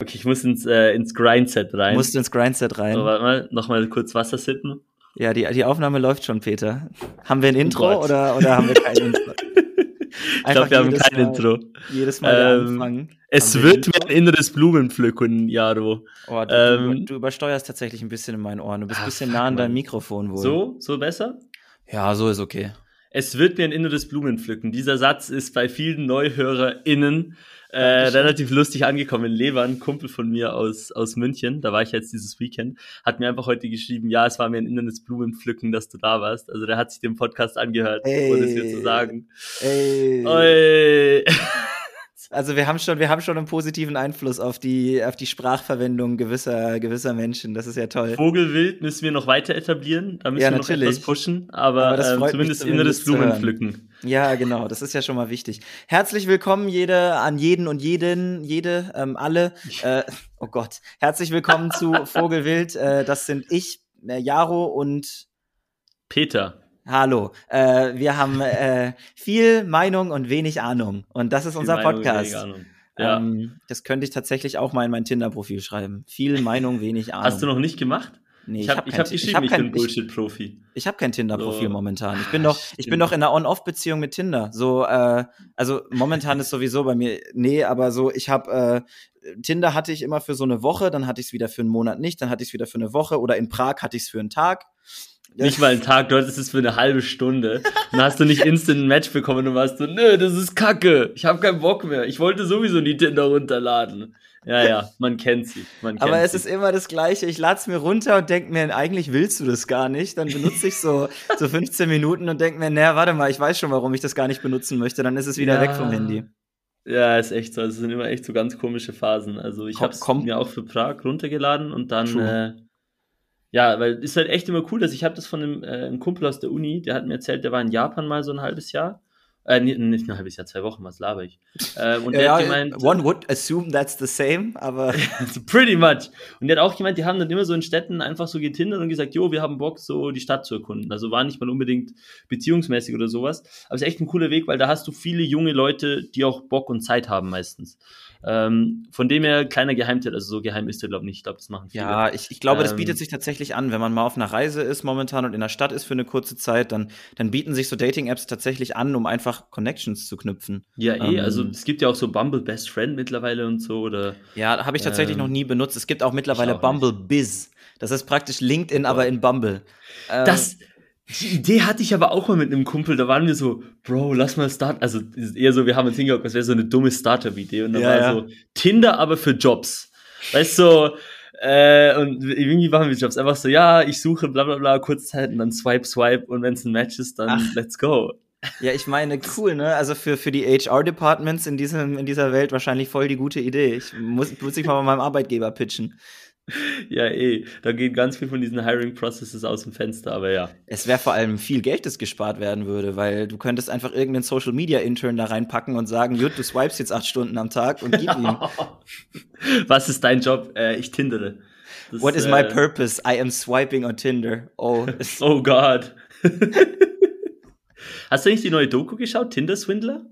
Okay, ich muss ins, äh, ins Grindset rein. Musst du ins Grindset rein. So, warte mal, nochmal kurz Wasser sippen. Ja, die, die Aufnahme läuft schon, Peter. Haben wir ein Oh Intro Gott. oder, oder haben wir kein Intro? Ich glaube, wir haben kein Mal- Intro. Jedes Mal Ähm, Anfang. Es wird mir ein inneres Blumenpflücken, Jaro. Oh, du, ähm, du, übersteuerst tatsächlich ein bisschen in meinen Ohren. Du bist ein bisschen nah an deinem. Mikrofon wohl. So, so besser? Ja, so ist okay. Es wird mir ein inneres Blumenpflücken. Dieser Satz ist bei vielen NeuhörerInnen äh, relativ lustig angekommen. Lever, ein Kumpel von mir aus, aus München, da war ich jetzt dieses Weekend, hat mir einfach heute geschrieben, ja, es war mir ein inneres Blumenpflücken, dass du da warst. Also der hat sich den Podcast angehört, ohne es mir zu sagen. Ey. Oi. Also wir haben schon, wir haben schon einen positiven Einfluss auf die, auf die Sprachverwendung gewisser, gewisser Menschen. Das ist ja toll. Vogelwild müssen wir noch weiter etablieren, da müssen Ja, wir noch etwas pushen, aber, Aber ähm, zumindest, inneres zu hören. Blumenpflücken. Ja, genau. Das ist ja schon mal wichtig. Herzlich willkommen jede, an jeden und jeden, jede, ähm, alle. Äh, oh Gott. Herzlich willkommen zu Vogelwild. Äh, das sind ich, äh, Jaro und Peter. Hallo. Äh, wir haben äh, viel Meinung und wenig Ahnung. Und das ist unser Viel Meinung, Podcast. Ahnung. Ja. Ähm, das könnte ich tatsächlich auch mal in mein Tinder-Profil schreiben. Viel Meinung, wenig Ahnung. Hast du noch nicht gemacht? Nee, ich habe kein ich hab geschrieben, hab ich, kein- bin Bullshit-Profi. Ich habe kein Tinder-Profil So. momentan. Ich bin Ah, doch, ich bin doch in einer On-Off-Beziehung mit Tinder. So, äh, also momentan ist sowieso bei mir, nee, aber so, ich habe äh, Tinder hatte ich immer für so eine Woche, dann hatte ich es wieder für einen Monat nicht, dann hatte ich es wieder für eine Woche oder in Prag hatte ich es für einen Tag. Nicht mal einen Tag, du hattest es für eine halbe Stunde. Dann hast du nicht instant ein Match bekommen und warst so, nö, das ist kacke. Ich habe keinen Bock mehr. Ich wollte sowieso die Tinder runterladen. Ja, ja, man kennt sie. Man kennt Aber es sie. ist immer das Gleiche. Ich lade es mir runter und denke mir, eigentlich willst du das gar nicht. Dann benutze ich so, so 15 Minuten und denke mir, naja, warte mal, ich weiß schon, warum ich das gar nicht benutzen möchte. Dann ist es wieder Ja. weg vom Handy. Ja, ist echt so. Es sind immer echt so ganz komische Phasen. Also ich habe es mir auch für Prag runtergeladen und dann ja, weil ist halt echt immer cool, dass ich habe das von einem, äh, einem Kumpel aus der Uni, der hat mir erzählt, der war in Japan mal so ein halbes Jahr. Äh, nicht, nicht ein halbes Jahr, zwei Wochen, was laber ich. Ähm, und der hat gemeint, one would assume that's the same, aber pretty much. Und der hat auch gemeint, die haben dann immer so in Städten einfach so getindert und gesagt, jo, wir haben Bock, so die Stadt zu erkunden. Also war nicht mal unbedingt beziehungsmäßig oder sowas. Aber es ist echt ein cooler Weg, weil da hast du viele junge Leute, die auch Bock und Zeit haben meistens. Ähm, von dem her kleiner Geheimtipp, also so geheim ist der, glaube ich, nicht. Ich glaube, das machen viele. Ja, ich, ich glaube, das Ähm, bietet sich tatsächlich an, wenn man mal auf einer Reise ist momentan und in der Stadt ist für eine kurze Zeit, dann, dann bieten sich so Dating-Apps tatsächlich an, um einfach Connections zu knüpfen. Ja, eh, Ähm, also es gibt ja auch so Bumble Best Friend mittlerweile und so, oder Ja, habe ich tatsächlich Ähm, noch nie benutzt. Es gibt auch mittlerweile auch nicht. Bumble Biz. Das ist praktisch LinkedIn, aber in Bumble. Ähm, Das, die Idee hatte ich aber auch mal mit einem Kumpel, da waren wir so, Bro, lass mal starten. Also eher so, wir haben uns hingehockt, das wäre so eine dumme Startup-Idee. Und dann Ja, war ja. so, Tinder aber für Jobs. Weißt du, so, äh, und irgendwie machen wir Jobs. Einfach so, ja, ich suche bla bla bla, Kurzzeit und dann swipe, swipe und wenn es ein Match ist, dann Ach. let's go. ja, ich meine, cool, ne? Also für, für die HR-Departments in, diesem, in dieser Welt wahrscheinlich voll die gute Idee. Ich muss, muss ich mal bei meinem Arbeitgeber pitchen. Ja, eh, da geht ganz viel von diesen Hiring-Processes aus dem Fenster, aber ja. Es wäre vor allem viel Geld, das gespart werden würde, weil du könntest einfach irgendeinen Social Media Intern da reinpacken und sagen, Jut, du swipes jetzt acht Stunden am Tag und gib ihm. Was ist dein Job? Äh, ich tindere. Das, What is my äh, purpose? I am swiping on Tinder. Oh, Oh Gott. Hast du nicht die neue Doku geschaut, Tinder-Swindler?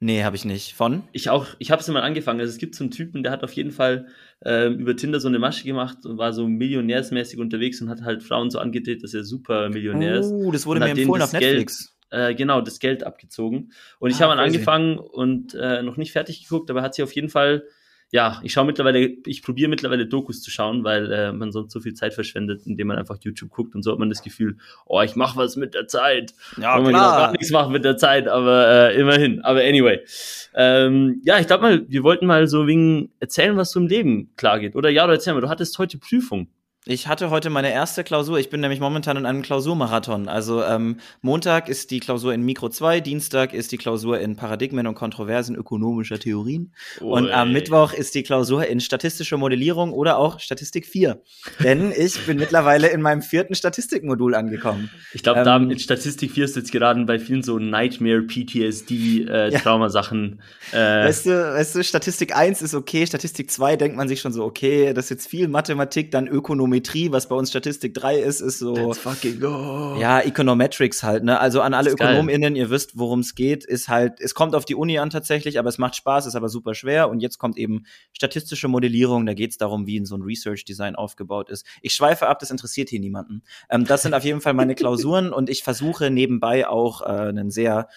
Nee, habe ich nicht. Von? Ich auch, ich habe es mal angefangen. Also es gibt so einen Typen, der hat auf jeden Fall ähm, über Tinder so eine Masche gemacht und war so millionärsmäßig unterwegs und hat halt Frauen so angedreht, dass er super Millionär ist. Oh, das wurde mir empfohlen auf Netflix. Äh, genau, das Geld abgezogen. Und ich Ah, habe dann crazy. angefangen und äh, noch nicht fertig geguckt, aber hat sich auf jeden Fall, ja, ich schaue mittlerweile, ich probiere mittlerweile Dokus zu schauen, weil äh, man sonst so viel Zeit verschwendet, indem man einfach YouTube guckt und so hat man das Gefühl, oh, ich mache was mit der Zeit. Ja, Wollen wir genau gar nichts machen mit der Zeit, aber äh, immerhin. Aber anyway. Ähm, ja, ich glaube mal, wir wollten mal so wegen erzählen, was so im Leben klar geht. Oder ja, du erzähl mal, du hattest heute Prüfung. Ich hatte heute meine erste Klausur. Ich bin nämlich momentan in einem Klausurmarathon. Also ähm, Montag ist die Klausur in Mikro 2, Dienstag ist die Klausur in Paradigmen und Kontroversen ökonomischer Theorien. Und am. Mittwoch ist die Klausur in statistische Modellierung oder auch Statistik 4. Denn ich bin mittlerweile in meinem vierten Statistikmodul angekommen. Ich glaube, Ähm, da mit Statistik 4 ist jetzt gerade bei vielen so Nightmare, PTSD, äh, Ja. Traumasachen. Äh, Weißt du, weißt du, Statistik 1 ist okay, Statistik 2 denkt man sich schon so, okay, das ist jetzt viel Mathematik, dann Ökonomie Volumetrie, was bei uns Statistik 3 ist, ist so. Let's fucking go. Ja, Econometrics halt, ne? Also an alle. ÖkonomInnen, ihr wisst, worum es geht, ist halt, es kommt auf die Uni an tatsächlich, aber es macht Spaß, ist aber super schwer. Und jetzt kommt eben statistische Modellierung, da geht es darum, wie so ein Research Design aufgebaut ist. Ich schweife ab, das interessiert hier niemanden. Ähm, das sind auf jeden Fall meine Klausuren und ich versuche nebenbei auch äh, einen sehr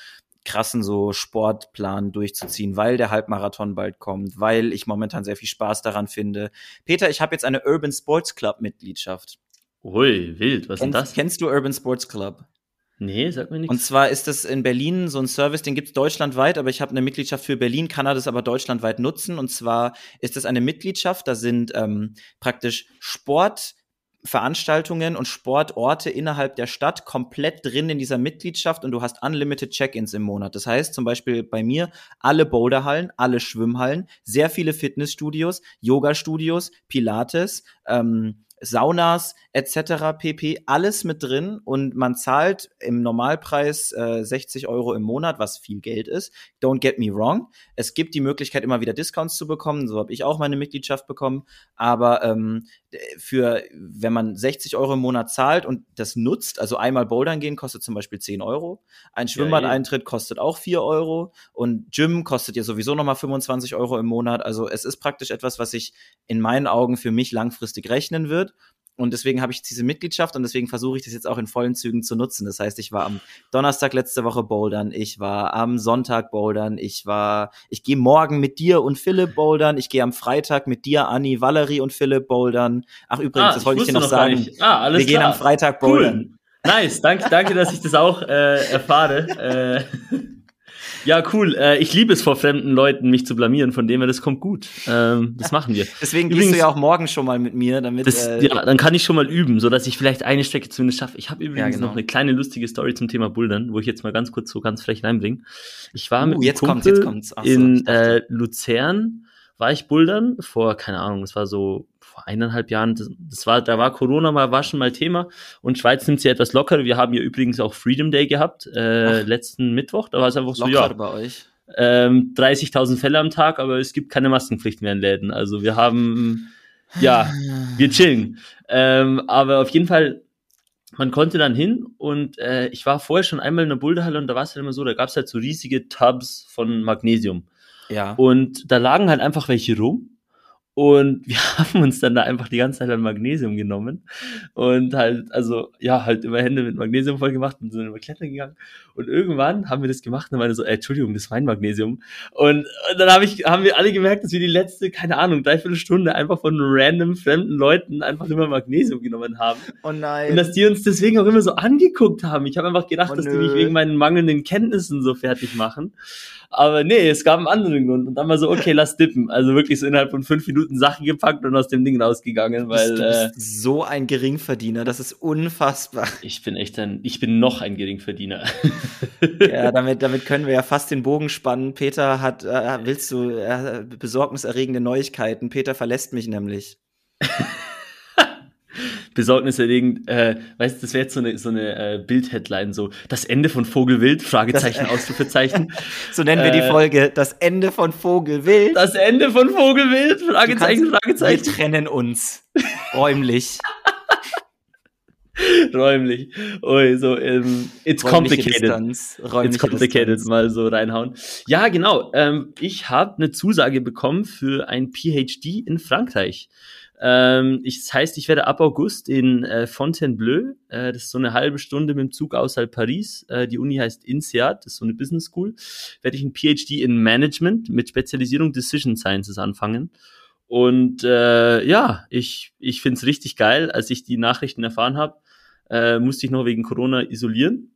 krassen so Sportplan durchzuziehen, weil der Halbmarathon bald kommt, weil ich momentan sehr viel Spaß daran finde. Peter, ich habe jetzt eine Urban Sports Club Mitgliedschaft. Ui, wild. Was ist denn das? kennst du Urban Sports Club? Nee, sag mir Und nichts. zwar ist das in Berlin so ein Service, den gibt's deutschlandweit, aber ich habe eine Mitgliedschaft für Berlin, kann er das aber deutschlandweit nutzen. Und zwar ist das eine Mitgliedschaft, da sind ähm, praktisch Sportveranstaltungen und Sportorte innerhalb der Stadt komplett drin in dieser Mitgliedschaft und du hast unlimited Check-ins im Monat. Das heißt zum Beispiel bei mir alle Boulderhallen, alle Schwimmhallen, sehr viele Fitnessstudios, Yoga-Studios, Pilates, ähm, Saunas etc. pp. Alles mit drin und man zahlt im Normalpreis äh, 60 Euro im Monat, was viel Geld ist. Don't get me wrong. Es gibt die Möglichkeit, immer wieder Discounts zu bekommen. So habe ich auch meine Mitgliedschaft bekommen. Aber ähm, für, wenn man 60 Euro im Monat zahlt und das nutzt, also einmal Bouldern gehen kostet zum Beispiel 10 Euro. Ein Schwimmbadeintritt kostet auch 4 Euro und Gym kostet ja sowieso nochmal 25 Euro im Monat. Also es ist praktisch etwas, was sich in meinen Augen für mich langfristig rechnen wird. Und deswegen habe ich diese Mitgliedschaft und deswegen versuche ich das jetzt auch in vollen Zügen zu nutzen. Das heißt, ich war am Donnerstag letzte Woche bouldern, ich war am Sonntag bouldern, ich war, ich gehe morgen mit dir und Philipp bouldern, ich gehe am Freitag mit dir, Anni, Valerie und Philipp bouldern. Ach übrigens, das wollte ich dir Ah, noch gar sagen. Ah, alles Wir gehen klar. am Freitag bouldern. Cool. Nice, danke, danke, dass ich das auch äh, erfahre. Äh, ja, cool. Äh, ich liebe es vor fremden Leuten, mich zu blamieren, von dem her, das kommt gut. Ähm, das machen wir. Deswegen Übrigens- gehst du ja auch morgen schon mal mit mir, damit Das, äh, ja, dann kann ich schon mal üben, so dass ich vielleicht eine Strecke zumindest schaffe. Ich habe übrigens genau. noch eine kleine lustige Story zum Thema Bouldern, wo ich jetzt mal ganz kurz so ganz frech reinbringe. Ich war Uh, mit jetzt kommt's, jetzt kommt's. Ach so, in äh, Luzern, war ich Bouldern vor, keine Ahnung, das war so vor eineinhalb Jahren. Das, das war, da war Corona mal, war schon mal Thema. Und Schweiz nimmt sie etwas lockerer. Wir haben ja übrigens auch Freedom Day gehabt, äh, letzten Mittwoch. Da war es einfach so, locker ja, bei euch. ähm, 30.000 Fälle am Tag, aber es gibt keine Maskenpflicht mehr in Läden. Also wir haben, ja, wir chillen. Ähm, aber auf jeden Fall, man konnte dann hin und äh, ich war vorher schon einmal in der Boulderhalle und da war es halt immer so, da gab es halt so riesige Tubs von Magnesium. Ja. Und da lagen halt einfach welche rum. Und wir haben uns dann da einfach die ganze Zeit an Magnesium genommen. Und halt, also, ja, halt immer Hände mit Magnesium voll gemacht und sind immer klettern gegangen. Und irgendwann haben wir das gemacht und meine so, äh, Entschuldigung, das ist mein Magnesium. Und, und dann hab ich, haben wir alle gemerkt, dass wir die letzte, keine Ahnung, dreiviertel Stunde einfach von random fremden Leuten einfach immer Magnesium genommen haben. Oh Und nein. dass die uns deswegen auch immer so angeguckt haben. Ich habe einfach gedacht, Oh, dass die mich wegen meinen mangelnden Kenntnissen so fertig machen. Aber nee, es gab einen anderen Grund. Und dann war so, okay, lass dippen. Also wirklich so innerhalb von fünf Minuten Sachen gepackt und aus dem Ding rausgegangen, weil du äh, bist so ein Geringverdiener, das ist unfassbar. ich bin echt ein, ich bin noch ein Geringverdiener. Ja, damit, damit können wir ja fast den Bogen spannen. Peter hat, äh, willst du äh, besorgniserregende Neuigkeiten? Peter verlässt mich nämlich. Besorgniserregend, äh, weißt du, das wäre jetzt so eine, so eine äh, Bild-Headline, so das Ende von Vogelwild, Fragezeichen, Das- Ausrufezeichen. So nennen wir die Äh, Folge Das Ende von Vogelwild. Das Ende von Vogelwild, Fragezeichen, kannst- Wir Fragezeichen. trennen uns. Räumlich. Räumlich. Ui, so, ähm, it's Räumliche complicated. Distanz. Räumliche It's complicated, Distanz. mal so reinhauen. Ja, genau. Ähm, ich habe eine Zusage bekommen für ein PhD in Frankreich. Ähm, ich, das heißt, ich werde ab August in äh, Fontainebleau, äh, das ist so eine halbe Stunde mit dem Zug außerhalb Paris, äh, die Uni heißt INSEAD, das ist so eine Business School, werde ich ein PhD in Management mit Spezialisierung Decision Sciences anfangen. Und äh, ja, ich, ich finde es richtig geil. Als ich die Nachrichten erfahren habe, äh, musste ich noch wegen Corona isolieren.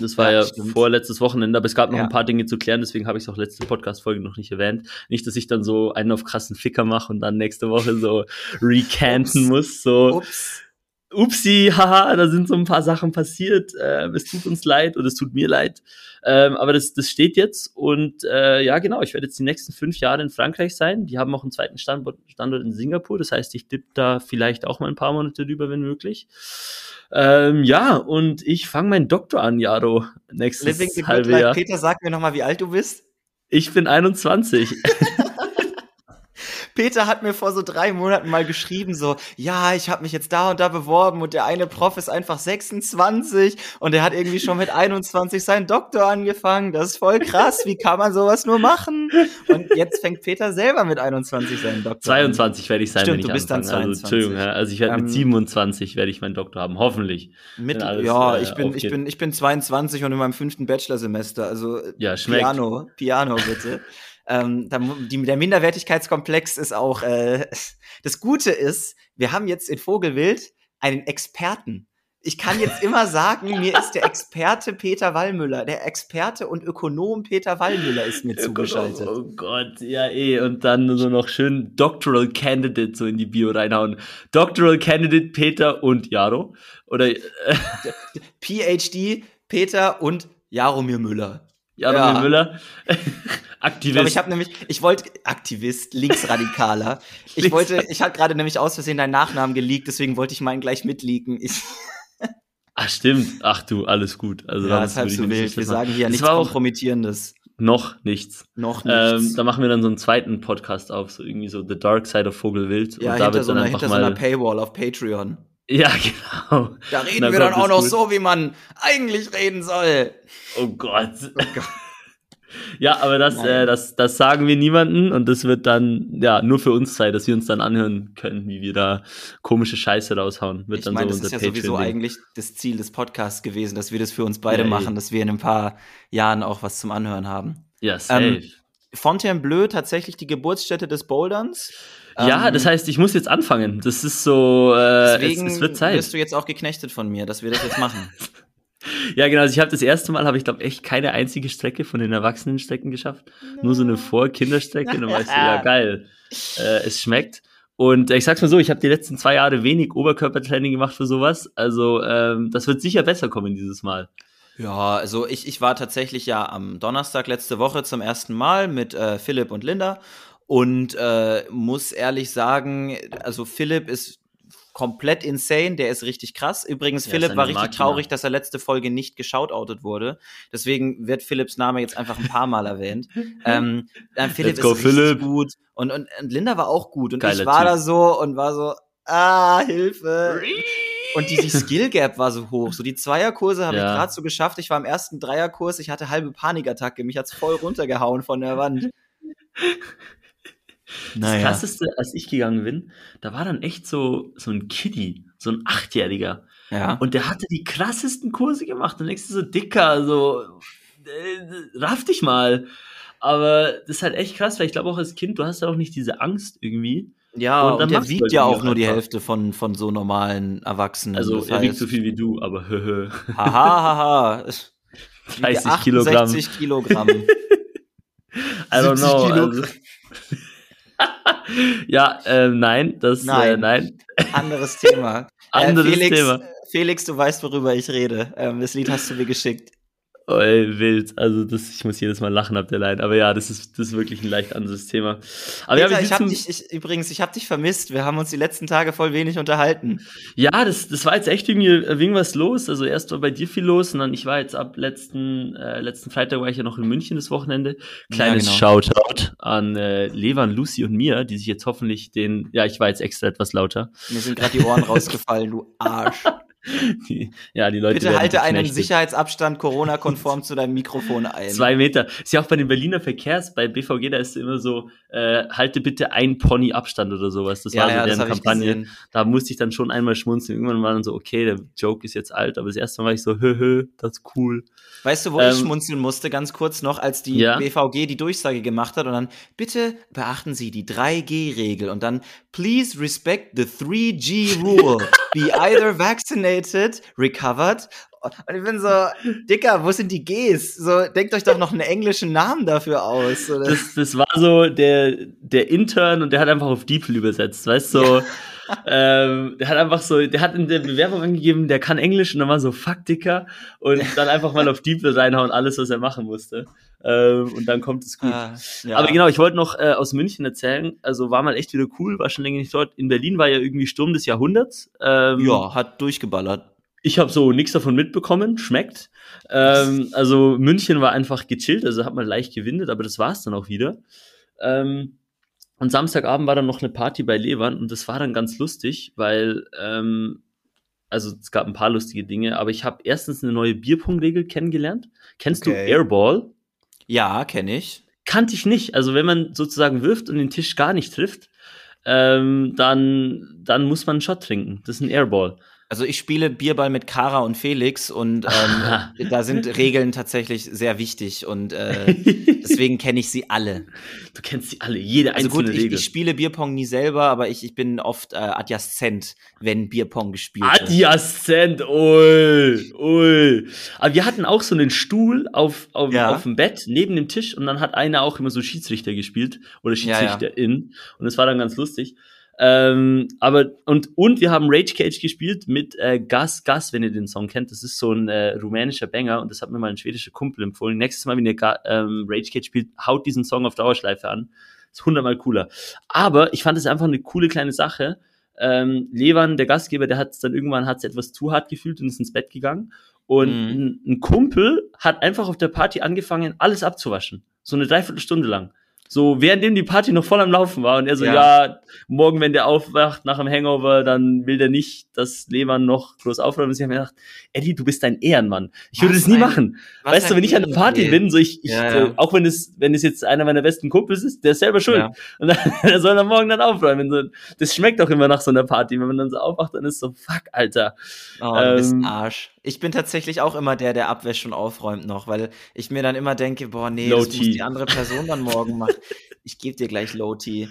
Das war Ja, ja, vorletztes Wochenende, aber es gab noch Ja. ein paar Dinge zu klären, deswegen habe ich es auch letzte Podcast-Folge noch nicht erwähnt. Nicht, dass ich dann so einen auf krassen Ficker mache und dann nächste Woche so recanten Ups. muss. So, Ups. Upsi, haha, da sind so ein paar Sachen passiert. Äh, es tut uns leid oder es tut mir leid. Ähm, aber das, das steht jetzt und äh, ja, genau, ich werde jetzt die nächsten fünf Jahre in Frankreich sein. Die haben auch einen zweiten Standort, Standort in Singapur. Das heißt, ich dipp da vielleicht auch mal ein paar Monate drüber, wenn möglich. Ähm, ja, und ich fange meinen Doktor an, Jaro, nächstes Living halbe. Jahr. Peter, sag mir nochmal, wie alt du bist. Ich bin 21. Peter hat mir vor so drei Monaten mal geschrieben, so, ja, ich habe mich jetzt da und da beworben und der eine Prof ist einfach 26 und der hat irgendwie schon mit 21 seinen Doktor angefangen. Das ist voll krass. Wie kann man sowas nur machen? Und jetzt fängt Peter selber mit 21 seinen Doktor 22 werde ich sein, Stimmt, wenn ich du bist anfange. dann Also, 22. Entschuldigung, ja, also ich werde Ähm, mit 27 werde ich meinen Doktor haben, hoffentlich. Mit, alles, ja, äh, ich bin, ich bin, ich bin 22 und in meinem fünften Bachelorsemester. Also Ja, schmeckt. Piano, Piano bitte. Ähm, der Minderwertigkeitskomplex ist auch. Äh, das Gute ist, wir haben jetzt in Vogelwild einen Experten. Ich kann jetzt immer sagen, mir ist der Experte Peter Wallmüller, der Experte und Ökonom Peter Wallmüller ist mir zugeschaltet. Oh Gott, ja eh. Und dann so noch schön Doctoral Candidate so in die Bio reinhauen. Doctoral Candidate Peter und Jaro. Oder äh, PhD Peter und Jaromir Müller. Jaromir Ja. Müller. Aktivist. ich habe nämlich, ich wollte Aktivist, Linksradikaler. Ich wollte, ich hatte gerade nämlich aus Versehen deinen Nachnamen geleakt, deswegen wollte ich meinen gleich mitleaken. Ich, Ach stimmt. Ach du, alles gut. Also ja, da ist halb so wild. Wir sagen hier Es nichts war auch Kompromittierendes. noch nichts. Noch Ähm, nichts. da machen wir dann so einen zweiten Podcast auf, so irgendwie so The Dark Side of Vogelwild. ja, und da hinter wird so, dann einer, einfach hinter so einer. Paywall auf Patreon. ja, genau. Da reden Na wir dann Gott, auch noch gut. so, wie man eigentlich reden soll. Oh Gott. Ja, aber das, äh, das, das sagen wir niemanden und das wird dann ja nur für uns sein, dass wir uns dann anhören können, wie wir da komische Scheiße raushauen. Wird Ich meine, so das ist ja sowieso eigentlich das Ziel des Podcasts gewesen, dass wir das für uns beide Ja, machen, dass wir in ein paar Jahren auch was zum Anhören haben. Ja, safe. Ähm, Fontainebleau tatsächlich die Geburtsstätte des Boulderns. ja, Ähm, das heißt, ich muss jetzt anfangen. Das ist so, äh, es, Deswegen es wird Zeit. wirst du jetzt auch geknechtet von mir, dass wir das jetzt machen. Ja, genau. Also ich habe das erste Mal, habe ich glaube echt keine einzige Strecke von den Erwachsenenstrecken geschafft. Nur so eine Vor-Kinderstrecke. Dann weißt du, ja geil, äh, es schmeckt. Und ich sag's mal so, ich habe die letzten zwei Jahre wenig Oberkörpertraining gemacht für sowas. Also ähm, das wird sicher besser kommen dieses Mal. Ja, also ich, ich war tatsächlich ja am Donnerstag letzte Woche zum ersten Mal mit äh, Philipp und Linda und äh, muss ehrlich sagen, also Philipp ist komplett insane, der ist richtig krass. Übrigens, Ja, Philipp war richtig Makina. traurig, dass er letzte Folge nicht geschautoutet wurde. Deswegen wird Philipps Name jetzt einfach ein paar Mal erwähnt. ähm, äh, Philipp Let's go, ist Philipp. gut und, und, und Linda war auch gut und Geiler ich war Typ. da so und war so, ah, Hilfe. Und die, die Skill Gap war so hoch. So die Zweierkurse habe Ja. ich gerade so geschafft. Ich war im ersten Dreierkurs, ich hatte halbe Panikattacke. Mich hat's voll runtergehauen von der Wand. Das krasseste, als ich gegangen bin, da war dann echt so, so ein Kiddie, so ein Achtjähriger. Ja. Und der hatte die krassesten Kurse gemacht. Und denkst du so, dicker, so, äh, raff dich mal. Aber das ist halt echt krass, weil ich glaube auch als Kind, du hast ja auch nicht diese Angst irgendwie. ja, und und, dann der machst du wiegt halt ja auch nur die einfach. Hälfte von, von so normalen Erwachsenen. Also Das er wiegt heißt- so viel wie du, aber höhö. Haha, haha. 30 Kilogramm. 68 Kilogramm. I don't 70 know. Kilo. Also. Ja, äh, nein, das Äh, Nein. nein. Anderes Thema. Anderes äh, Felix, Thema. Felix, du weißt, worüber ich rede. Ähm, das Lied hast du mir geschickt. Oh, ey, wild. Also das, ich muss jedes Mal lachen ab der Line. Aber ja, das ist, das ist wirklich ein leicht anderes Thema. Aber ja, Peter, wir ich hab sitzen, dich, ich, übrigens, ich habe dich vermisst. Wir haben uns die letzten Tage voll wenig unterhalten. ja das, das war jetzt echt irgendwie irgendwas los. Also erst war bei dir viel los und dann ich war jetzt ab letzten, äh, letzten Freitag war ich ja noch in München das Wochenende. Kleines Ja, genau. Shoutout an äh, Levan, Lucy und mir, die sich jetzt hoffentlich den, ja, ich war jetzt extra etwas lauter. Mir sind gerade die Ohren rausgefallen, du Arsch. Die, ja, die Leute Bitte halte einen. Sicherheitsabstand Corona-konform zu deinem Mikrofon ein. Zwei Meter. Ist ja auch bei den Berliner Verkehrs, bei BVG, da ist immer so, äh, halte bitte ein Pony Abstand oder sowas. Das war so deren hab ich Kampagne. Da musste ich dann schon einmal schmunzeln. Irgendwann war dann so, okay, der Joke ist jetzt alt, aber das erste Mal war ich so, hö, hö, das ist cool. Weißt du, wo Ähm, ich schmunzeln musste, ganz kurz noch, als die Ja? BVG die Durchsage gemacht hat und dann, bitte beachten Sie die 3G-Regel und dann, please respect the 3G rule. Be either vaccinated, recovered. Und ich bin so, Dicker, wo sind die Gs? So, denkt euch doch noch einen englischen Namen dafür aus. Das, das war so der, der Intern und der hat einfach auf DeepL übersetzt, weißt du? So, ähm, der hat einfach so, der hat in der Bewerbung angegeben, der kann Englisch und dann war so, fuck, Dicker. Und dann einfach mal auf DeepL reinhauen, alles, was er machen musste. Ähm, und dann kommt es gut. Ah, ja. Aber genau, ich wollte noch äh, aus München erzählen. Also war mal echt wieder cool, war schon länger nicht dort. In Berlin war ja irgendwie Sturm des Jahrhunderts. Ähm, ja, hat durchgeballert. Ich habe so nichts davon mitbekommen, schmeckt. Ähm, also München war einfach gechillt, also hat man leicht gewindet, aber das war's dann auch wieder. Ähm, Und Samstagabend war dann noch eine Party bei Levern und das war dann ganz lustig, weil, ähm, also es gab ein paar lustige Dinge, aber ich habe erstens eine neue Bierpong-Regel kennengelernt. Kennst Okay. du Airball? Ja, kenne ich. Kannte ich nicht. Also wenn man sozusagen wirft und den Tisch gar nicht trifft, ähm, dann, dann muss man einen Shot trinken. Das ist ein Airball. Also ich spiele Bierball mit Kara und Felix und ähm, da sind Regeln tatsächlich sehr wichtig und äh, deswegen kenne ich sie alle. Du kennst sie alle, jede Also einzelne gut, ich, Regel. ich spiele Bierpong nie selber, aber ich, ich bin oft äh, adjacent, wenn Bierpong gespielt wird. Adjacent, ui, ui. Aber wir hatten auch so einen Stuhl auf, auf, Ja. auf dem Bett neben dem Tisch und dann hat einer auch immer so Schiedsrichter gespielt oder Ja, ja. Schiedsrichterin und das war dann ganz lustig. Ähm, aber und und wir haben Rage Cage gespielt mit äh, Gas Gas, wenn ihr den Song kennt. Das ist so ein äh, rumänischer Banger und das hat mir mal ein schwedischer Kumpel empfohlen. Nächstes Mal, wenn ihr Ga ähm, Rage Cage spielt, haut diesen Song auf Dauerschleife an. Ist hundertmal cooler. Aber ich fand es einfach eine coole kleine Sache. Ähm, Levan, der Gastgeber, der hat es dann irgendwann hat's etwas zu hart gefühlt und ist ins Bett gegangen. Und Mhm. ein, ein Kumpel hat einfach auf der Party angefangen, alles abzuwaschen. So eine Dreiviertelstunde lang. So, währenddem die Party noch voll am Laufen war. Und er so, Ja. ja, morgen, wenn der aufwacht nach dem Hangover, dann will der nicht, dass Levan noch groß aufräumt. Und ich habe mir gedacht, Eddie, du bist ein Ehrenmann. Ich würde Was das nie ein- machen. Weißt du, wenn ich an der Party bin, so ich, ich Ja, so, ja. auch wenn es, wenn es jetzt einer meiner besten Kumpels ist, der ist selber schuld. Ja. Und dann, der soll dann morgen dann aufräumen. So, das schmeckt auch immer nach so einer Party. Wenn man dann so aufwacht, dann ist so, fuck, Alter. Oh, du bist Ähm, ein Arsch. Ich bin tatsächlich auch immer der, der abwäscht und aufräumt noch, weil ich mir dann immer denke, boah, nee, Low das muss die andere Person dann morgen machen. Ich gebe dir gleich Low Tea.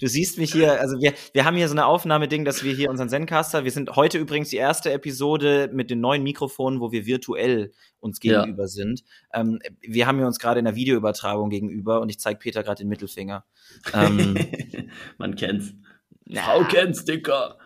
Du siehst mich hier, also wir, wir haben hier so eine Aufnahmeding, dass wir hier unseren Zencaster, wir sind heute übrigens die erste Episode mit den neuen Mikrofonen, wo wir virtuell uns Ja. gegenüber sind. Ähm, wir haben hier uns gerade in der Videoübertragung gegenüber und ich zeige Peter gerade den Mittelfinger. Ähm, man kennt's. na, Frau kennt's, Dicker.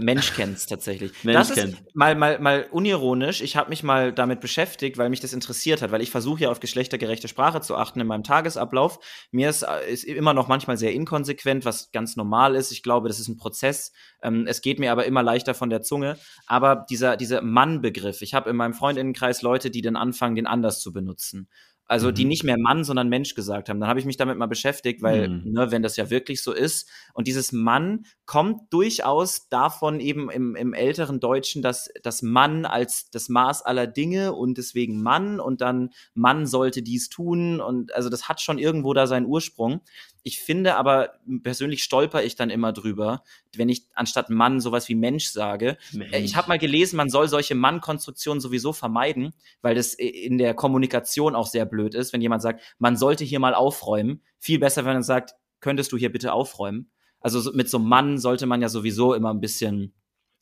Mensch kennt's tatsächlich. Mensch das ist kennt's. mal, mal, mal unironisch. Ich habe mich mal damit beschäftigt, weil mich das interessiert hat, weil ich versuche ja auf geschlechtergerechte Sprache zu achten in meinem Tagesablauf. Mir ist, äh, ist immer noch manchmal sehr inkonsequent, was ganz normal ist. Ich glaube, das ist ein Prozess. Ähm, es geht mir aber immer leichter von der Zunge. Aber dieser, dieser Mann-Begriff, ich habe in meinem Freundinnenkreis Leute, die dann anfangen, den anders zu benutzen. Also die Mhm. nicht mehr Mann, sondern Mensch gesagt haben. Dann habe ich mich damit mal beschäftigt, weil, Mhm. ne, wenn das ja wirklich so ist. Und dieses Mann kommt durchaus davon eben im, im älteren Deutschen, dass das Mann als das Maß aller Dinge und deswegen Mann und dann Mann sollte dies tun. Und also das hat schon irgendwo da seinen Ursprung. Ich finde aber, persönlich stolper ich dann immer drüber, wenn ich anstatt Mann sowas wie Mensch sage. Äh, Ich habe mal gelesen, man soll solche Mann-Konstruktionen sowieso vermeiden, weil das i- in der Kommunikation auch sehr blöd ist, wenn jemand sagt, man sollte hier mal aufräumen. Viel besser, wenn man sagt, könntest du hier bitte aufräumen? Also so, mit so einem Mann sollte man ja sowieso immer ein bisschen,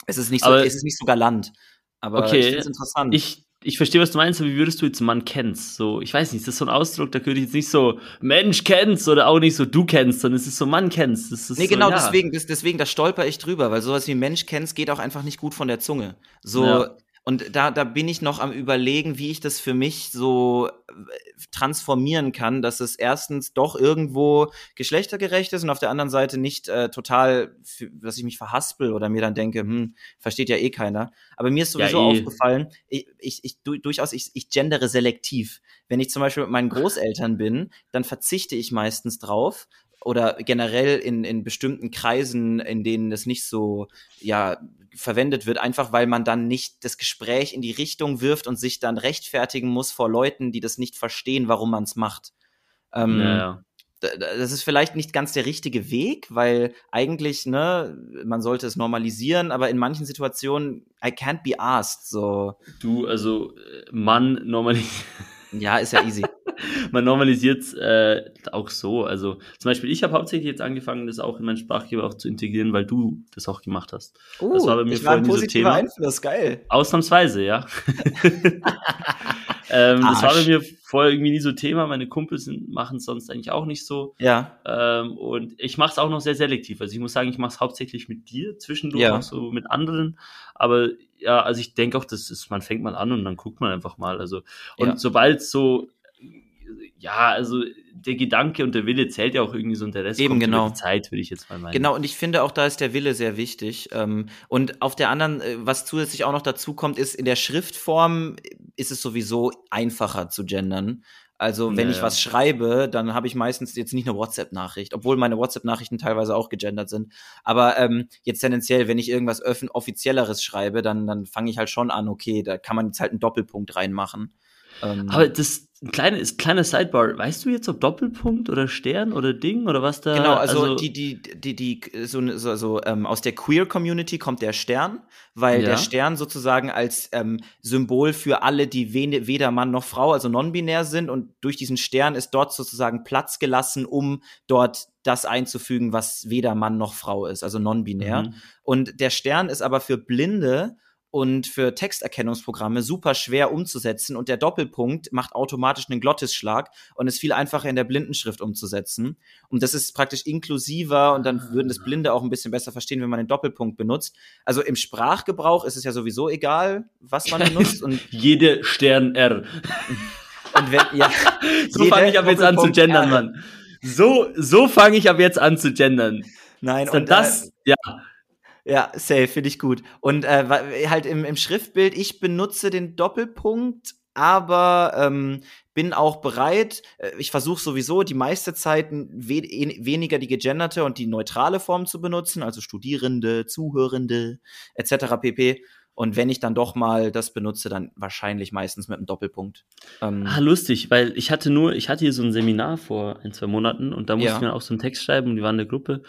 es ist nicht so, Aber- es ist nicht so galant. Aber Okay, ich finde es interessant. Ich, ich verstehe, was du meinst, aber wie würdest du jetzt Mann kennst? So, ich weiß nicht, das ist so ein Ausdruck, da könnte ich jetzt nicht so Mensch kennst oder auch nicht so du kennst, sondern es ist so Mann kennst. Das ist Nee, so, genau, ja. deswegen, das, deswegen, da stolper ich drüber, weil sowas wie Mensch kennst geht auch einfach nicht gut von der Zunge. So, Ja. Und da, da bin ich noch am überlegen, wie ich das für mich so äh, transformieren kann, dass es erstens doch irgendwo geschlechtergerecht ist und auf der anderen Seite nicht äh, total, dass ich mich verhaspel oder mir dann denke, hm, versteht ja eh keiner. Aber mir ist Ja, sowieso eh. aufgefallen, ich, ich, ich du, durchaus, ich, ich gendere selektiv. Wenn ich zum Beispiel mit meinen Großeltern bin, dann verzichte ich meistens drauf oder generell in, in bestimmten Kreisen, in denen es nicht so, ja, verwendet wird, einfach weil man dann nicht das Gespräch in die Richtung wirft und sich dann rechtfertigen muss vor Leuten, die das nicht verstehen, warum man es macht. Ähm, ja, Das ist vielleicht nicht ganz der richtige Weg, weil eigentlich, ne, man sollte es normalisieren, aber in manchen Situationen, I can't be asked, so, Du, also äh, Mann normalisiert. ja, ist ja easy. man normalisiert äh, auch so. Also zum Beispiel, ich habe hauptsächlich jetzt angefangen, das auch in meinen Sprachgeber auch zu integrieren, weil du das auch gemacht hast. Das war bei mir Uh, ich war vorhin ein positiver Thema. Einfluss, geil. Ausnahmsweise, ja. ähm, das war bei mir vorher irgendwie nie so Thema. Meine Kumpels machen es sonst eigentlich auch nicht so. Ja, Ähm, und ich mache es auch noch sehr selektiv. Also ich muss sagen, ich mache es hauptsächlich mit dir, zwischendurch Ja. auch so mit anderen. Aber ja, also ich denke auch, das ist, man fängt mal an und dann guckt man einfach mal. Also und Ja. sobald so ja, also der Gedanke und der Wille zählt ja auch irgendwie so und der Rest Eben, kommt genau. über die Zeit, würde ich jetzt mal meinen. Genau, und ich finde auch, da ist der Wille sehr wichtig. Ähm, und auf der anderen, äh, was zusätzlich auch noch dazu kommt, ist, in der Schriftform ist es sowieso einfacher zu gendern. Also wenn ja, ich was schreibe, dann habe ich meistens jetzt nicht eine WhatsApp-Nachricht, obwohl meine WhatsApp-Nachrichten teilweise auch gegendert sind. Aber ähm, jetzt tendenziell, wenn ich irgendwas offizielleres schreibe, dann, dann fange ich halt schon an, okay, da kann man jetzt halt einen Doppelpunkt reinmachen. Ähm, Aber das ein kleines, kleine Sidebar. Weißt du jetzt, ob Doppelpunkt oder Stern oder Ding oder was da? Genau, also, also die, die, die, die, so, so, so ähm, aus der Queer Community kommt der Stern, weil ja. der Stern sozusagen als ähm, Symbol für alle, die weder Mann noch Frau, also non-binär sind und durch diesen Stern ist dort sozusagen Platz gelassen, um dort das einzufügen, was weder Mann noch Frau ist, also non-binär. Mhm. Und der Stern ist aber für Blinde und für Texterkennungsprogramme super schwer umzusetzen und der Doppelpunkt macht automatisch einen Glottisschlag und ist viel einfacher in der Blindenschrift umzusetzen. Und das ist praktisch inklusiver und dann würden das Blinde auch ein bisschen besser verstehen, wenn man den Doppelpunkt benutzt. Also im Sprachgebrauch ist es ja sowieso egal, was man benutzt. Und Jede Stern R. Und wenn, ja, so fange ich ab jetzt an zu gendern, R. Mann. So, so fange ich ab jetzt an zu gendern. Nein, und das, äh, ja. Ja, safe, finde ich gut. Und äh, halt im, im Schriftbild, ich benutze den Doppelpunkt, aber ähm, bin auch bereit, äh, ich versuche sowieso die meiste Zeit we weniger die gegenderte und die neutrale Form zu benutzen, also Studierende, Zuhörende etc. pp. Und wenn ich dann doch mal das benutze, dann wahrscheinlich meistens mit einem Doppelpunkt. Ähm ah, lustig, weil ich hatte nur, ich hatte hier so ein Seminar vor ein, zwei Monaten und da musste ja. ich mir auch so einen Text schreiben und die waren in der Gruppe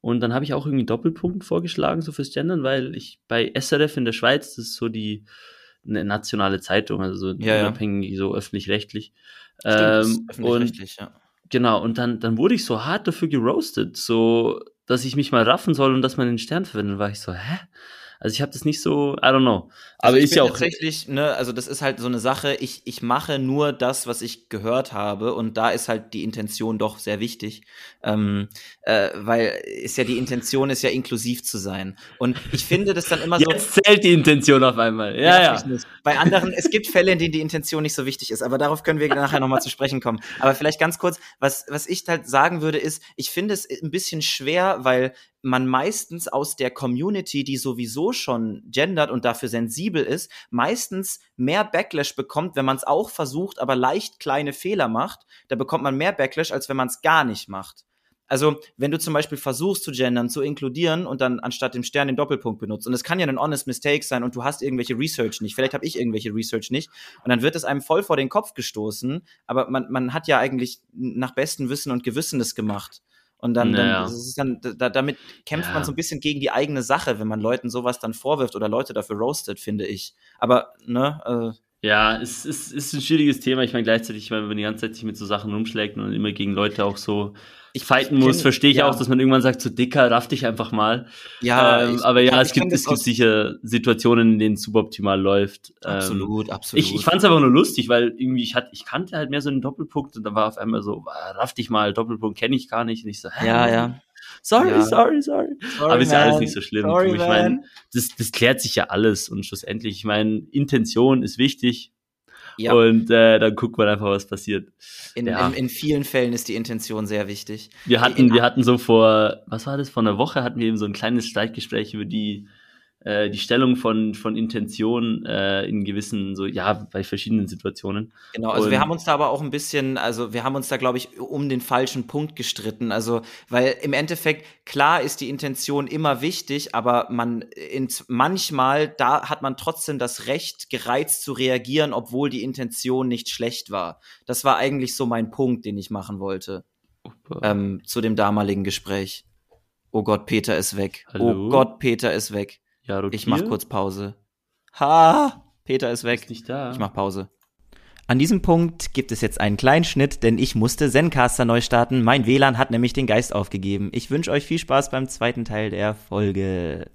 und dann habe ich auch irgendwie Doppelpunkt vorgeschlagen, so fürs Gendern, weil ich bei SRF in der Schweiz, das ist so die eine nationale Zeitung, also so ja, unabhängig, ja. so öffentlich-rechtlich. Ähm, öffentlich-rechtlich, ja. Genau, und dann, dann wurde ich so hart dafür geroastet, so, dass ich mich mal raffen soll und dass man den Stern verwendet. war ich so, hä? Also ich habe das nicht so, I don't know. Aber also ist ja auch tatsächlich, ne, also das ist halt so eine Sache. Ich ich mache nur das, was ich gehört habe, und da ist halt die Intention doch sehr wichtig, ähm, äh, weil ist ja die Intention ist ja inklusiv zu sein. Und ich finde das dann immer so. Jetzt zählt die Intention auf einmal. Ja, ja. Bei anderen, es gibt Fälle, in denen die Intention nicht so wichtig ist, aber darauf können wir nachher nochmal zu sprechen kommen. Aber vielleicht ganz kurz, was was ich halt sagen würde, ist, ich finde es ein bisschen schwer, weil man meistens aus der Community, die sowieso schon gendert und dafür sensibel ist, meistens mehr Backlash bekommt, wenn man es auch versucht, aber leicht kleine Fehler macht. Da bekommt man mehr Backlash, als wenn man es gar nicht macht. Also, wenn du zum Beispiel versuchst zu gendern, zu inkludieren und dann anstatt dem Stern den Doppelpunkt benutzt, und es kann ja ein honest mistake sein und du hast irgendwelche Research nicht, vielleicht habe ich irgendwelche Research nicht, und dann wird es einem voll vor den Kopf gestoßen, aber man, man hat ja eigentlich nach bestem Wissen und Gewissen das gemacht. Und dann, naja. dann, ist dann da, damit kämpft ja. man so ein bisschen gegen die eigene Sache, wenn man Leuten sowas dann vorwirft oder Leute dafür roastet, finde ich. Aber, ne, äh, ja, es ist, ist ein schwieriges Thema. Ich meine, gleichzeitig, wenn man die ganze Zeit sich mit so Sachen rumschlägt und immer gegen Leute auch so ich fighten muss, verstehe ich ja. auch, dass man irgendwann sagt, so dicker, raff dich einfach mal. Ja, ähm, ich, aber ja, es gibt, es gibt sicher Situationen, in denen es suboptimal läuft. Absolut, ähm, absolut. Ich, ich fand es einfach nur lustig, weil irgendwie ich hatte, ich kannte halt mehr so einen Doppelpunkt und da war auf einmal so, raff dich mal, Doppelpunkt kenne ich gar nicht. Und ich so, hä? Ja, ja. Sorry, ja. sorry, sorry, sorry. Aber ist ja alles nicht so schlimm. Sorry, ich meine, das, das klärt sich ja alles und schlussendlich, ich meine, Intention ist wichtig, ja. Und äh, dann guckt man einfach, was passiert. In, ja. in, in, vielen Fällen ist die Intention sehr wichtig. Wir hatten, wir hatten so vor, was war das, vor einer Woche hatten wir eben so ein kleines Streitgespräch über die äh, die Stellung von, von Intention äh, in gewissen, so, ja, bei verschiedenen Situationen. Genau, also und wir haben uns da aber auch ein bisschen, also wir haben uns da, glaube ich, um den falschen Punkt gestritten. Also, weil im Endeffekt, klar ist die Intention immer wichtig, aber man in, manchmal, da hat man trotzdem das Recht, gereizt zu reagieren, obwohl die Intention nicht schlecht war. Das war eigentlich so mein Punkt, den ich machen wollte. Ähm, zu dem damaligen Gespräch. Oh Gott, Peter ist weg. Oh Hallo? Oh Gott, Peter ist weg. Ja, ich mach kurz Pause. Ha! Peter ist weg. Ist nicht da. Ich mach Pause. An diesem Punkt gibt es jetzt einen kleinen Schnitt, denn ich musste Zencaster neu starten. Mein WLAN hat nämlich den Geist aufgegeben. Ich wünsche euch viel Spaß beim zweiten Teil der Folge.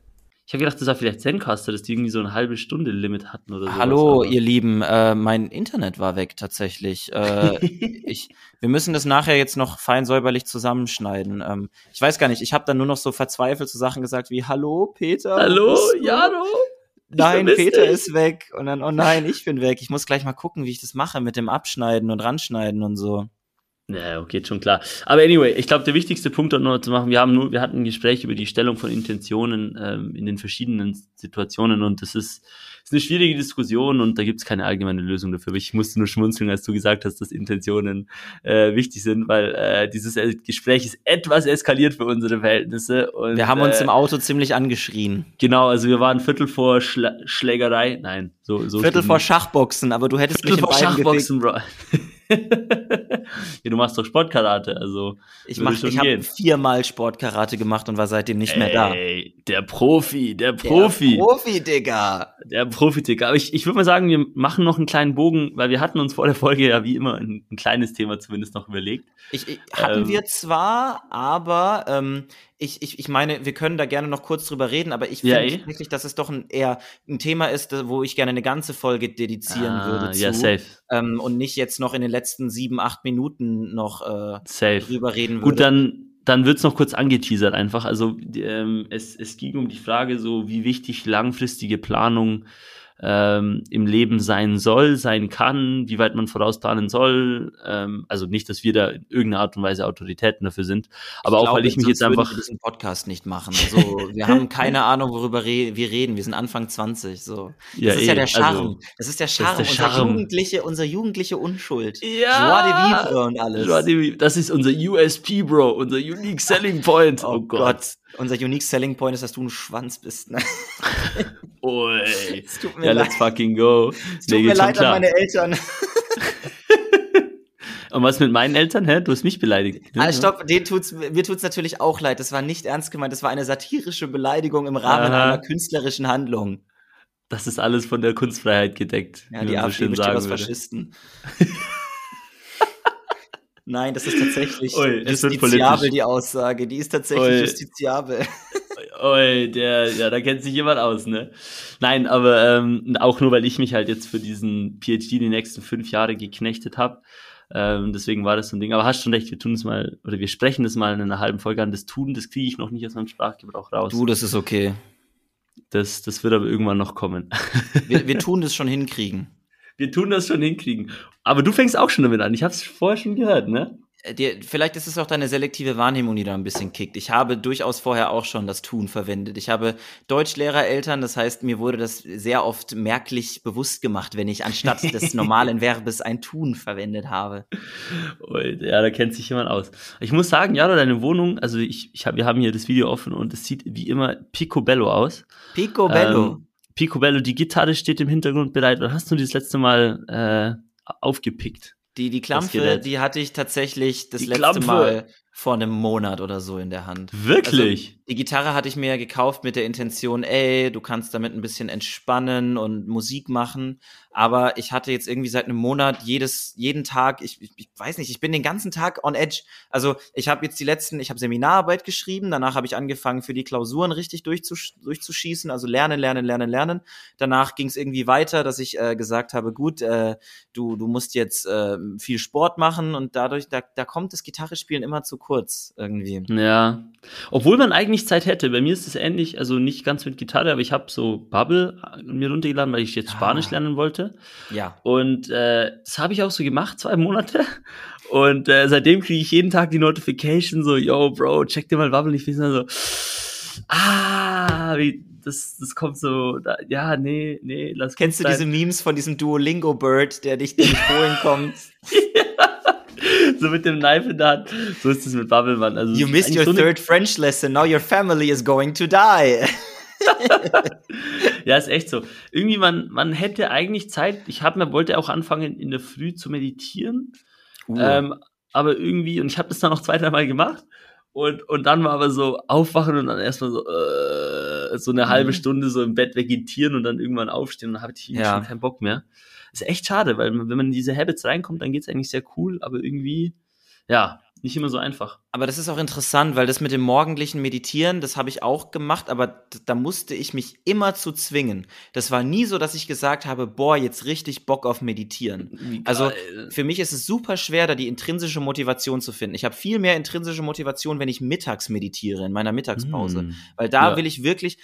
Ich habe gedacht, das war vielleicht Zencaster, dass die irgendwie so eine halbe Stunde Limit hatten oder so. Hallo, ihr Lieben, äh, mein Internet war weg tatsächlich. Äh, ich, wir müssen das nachher jetzt noch fein säuberlich zusammenschneiden. Ähm, ich weiß gar nicht, ich habe dann nur noch so verzweifelt so Sachen gesagt wie Hallo, Peter. Hallo, Jaro. Nein, Peter dich. ist weg. Und dann, oh nein, ich bin weg. Ich muss gleich mal gucken, wie ich das mache mit dem Abschneiden und Ranschneiden und so. Ja, okay, schon klar. Aber anyway, ich glaube, der wichtigste Punkt dort noch zu machen, wir haben nur, wir hatten ein Gespräch über die Stellung von Intentionen ähm, in den verschiedenen Situationen und das ist, ist eine schwierige Diskussion und da gibt es keine allgemeine Lösung dafür. Ich musste nur schmunzeln, als du gesagt hast, dass Intentionen äh, wichtig sind, weil äh, dieses Gespräch ist etwas eskaliert für unsere Verhältnisse. Und, wir haben uns äh, im Auto ziemlich angeschrien. Genau, also wir waren Viertel vor Schla Schlägerei. Nein, so, so Viertel vor Schachboxen, aber du hättest Viertel mich vor in beiden Schachboxen, Bro. ja, du machst doch Sportkarate, also. Ich, mach, ich habe viermal Sportkarate gemacht und war seitdem nicht mehr da. Ey, der Profi, der Profi. Der Profi, Digga. Der Profi-Ticker. Aber ich, ich würde mal sagen, wir machen noch einen kleinen Bogen, weil wir hatten uns vor der Folge ja wie immer ein, ein kleines Thema zumindest noch überlegt. Ich, ich, hatten Ähm. wir zwar, aber ähm, ich, ich, ich meine, wir können da gerne noch kurz drüber reden, aber ich Ja, finde eh. wirklich, dass es doch ein, eher ein Thema ist, wo ich gerne eine ganze Folge dedizieren Ah, würde zu. ja, safe. Ähm, und nicht jetzt noch in den letzten sieben, acht Minuten noch äh, Safe. drüber reden würde. Gut, dann, dann wird's noch kurz angeteasert einfach. Also ähm, es, es ging um die Frage so, wie wichtig langfristige Planung ähm, im Leben sein soll, sein kann, wie weit man vorausplanen soll. Ähm, also nicht, dass wir da in irgendeiner Art und Weise Autoritäten dafür sind, aber auch glaube, weil ich mich jetzt einfach wir diesen Podcast nicht machen. So, wir haben keine Ahnung, worüber re wir reden. Wir sind Anfang 20. So. Das Ja, ist ja eh, der Charme. also- das ist der ist Charme, unser Charme. jugendliche, unser jugendliche Unschuld. Ja. Joie de vivre und alles. Joie de vivre. Das ist unser USP, Bro, unser Unique Selling Point. Oh, Gott. Unser unique selling point ist, dass du ein Schwanz bist. Ne? Ui. Ja, leid. let's fucking go. Es tut mir leid an meine Eltern. Und was mit meinen Eltern? Hä? Du hast mich beleidigt. Ah, stopp, denen tut's, mir tut's natürlich auch leid. Das war nicht ernst gemeint. Das war eine satirische Beleidigung im Rahmen Aha. einer künstlerischen Handlung. Das ist alles von der Kunstfreiheit gedeckt. Ja, die so AfD schön besteht sagen aus. Faschisten. Nein, das ist tatsächlich Ui, justiziabel, die Aussage. Die ist tatsächlich Ui. justiziabel. Oi, der, ja, da kennt sich jemand aus, ne? Nein, aber ähm, auch nur, weil ich mich halt jetzt für diesen PhD die nächsten fünf Jahre geknechtet habe. Ähm, deswegen war das so ein Ding. Aber hast schon recht, wir tun es mal, oder wir sprechen das mal in einer halben Folge an. Das Tun, das kriege ich noch nicht aus meinem Sprachgebrauch raus. Du, das ist okay. Das, das wird aber irgendwann noch kommen. Wir, wir tun das schon hinkriegen. Wir tun das schon hinkriegen. Aber du fängst auch schon damit an. Ich habe es vorher schon gehört, ne? Äh, Dir, vielleicht ist es auch deine selektive Wahrnehmung, die da ein bisschen kickt. Ich habe durchaus vorher auch schon das Tun verwendet. Ich habe Deutschlehrereltern, das heißt, mir wurde das sehr oft merklich bewusst gemacht, wenn ich anstatt des normalen Verbes ein Tun verwendet habe. Ja, da kennt sich jemand aus. Ich muss sagen, ja, deine Wohnung, also ich, ich hab, wir haben hier das Video offen und es sieht wie immer picobello aus. Picobello. Ähm, picobello, die Gitarre steht im Hintergrund bereit. Oder hast du die das letzte Mal äh, aufgepickt? Die, die Klampfe, die hatte ich tatsächlich das Die letzte Klampfe. Mal vor einem Monat oder so in der Hand. Wirklich? Die Gitarre hatte ich mir ja gekauft mit der Intention, ey, du kannst damit ein bisschen entspannen und Musik machen. Aber ich hatte jetzt irgendwie seit einem Monat jedes, jeden Tag, ich, ich, ich weiß nicht, ich bin den ganzen Tag on edge. Also ich habe jetzt die letzten, ich habe Seminararbeit geschrieben, danach habe ich angefangen für die Klausuren richtig durchzusch durchzuschießen, also lernen, lernen, lernen, lernen. Danach ging es irgendwie weiter, dass ich äh, gesagt habe, gut, äh, du, du musst jetzt äh, viel Sport machen und dadurch, da, da kommt das Gitarrespielen immer zu kurz irgendwie. Ja. Obwohl man eigentlich Zeit hätte. Bei mir ist es ähnlich, also nicht ganz mit Gitarre, aber ich habe so Bubble mir runtergeladen, weil ich jetzt Spanisch Ah. lernen wollte. Ja. Und äh, das habe ich auch so gemacht, zwei Monate. Und äh, seitdem kriege ich jeden Tag die Notification so, yo, Bro, check dir mal Bubble. Und ich bin so, ah, wie, das, das kommt so, da, ja, nee, nee, lass Kennst du diese. Memes von diesem Duolingo-Bird, der dich dich holen kommt? So mit dem Knife in der Hand. So ist es mit Bubble, Mann. Also, You missed your so third French lesson, now your family is going to die. Ja, ist echt so. Irgendwie, man, man hätte eigentlich Zeit. Ich hab mir, wollte auch anfangen, in der Früh zu meditieren. Uh. Ähm, aber irgendwie, und ich habe das dann noch zwei, dreimal gemacht. Und, und dann war aber so aufwachen und dann erstmal so, äh, so eine halbe Mhm. Stunde so im Bett vegetieren und dann irgendwann aufstehen und dann hatte ich Ja. schon keinen Bock mehr. Ist echt schade, weil wenn man in diese Habits reinkommt, dann geht's eigentlich sehr cool, aber irgendwie, ja, nicht immer so einfach. Aber das ist auch interessant, weil das mit dem morgendlichen Meditieren, das habe ich auch gemacht, aber da musste ich mich immer zu zwingen. Das war nie so, dass ich gesagt habe, boah, jetzt richtig Bock auf Meditieren. Also für mich ist es super schwer, da die intrinsische Motivation zu finden. Ich habe viel mehr intrinsische Motivation, wenn ich mittags meditiere, in meiner Mittagspause. Hm. Weil da Ja. will ich wirklich,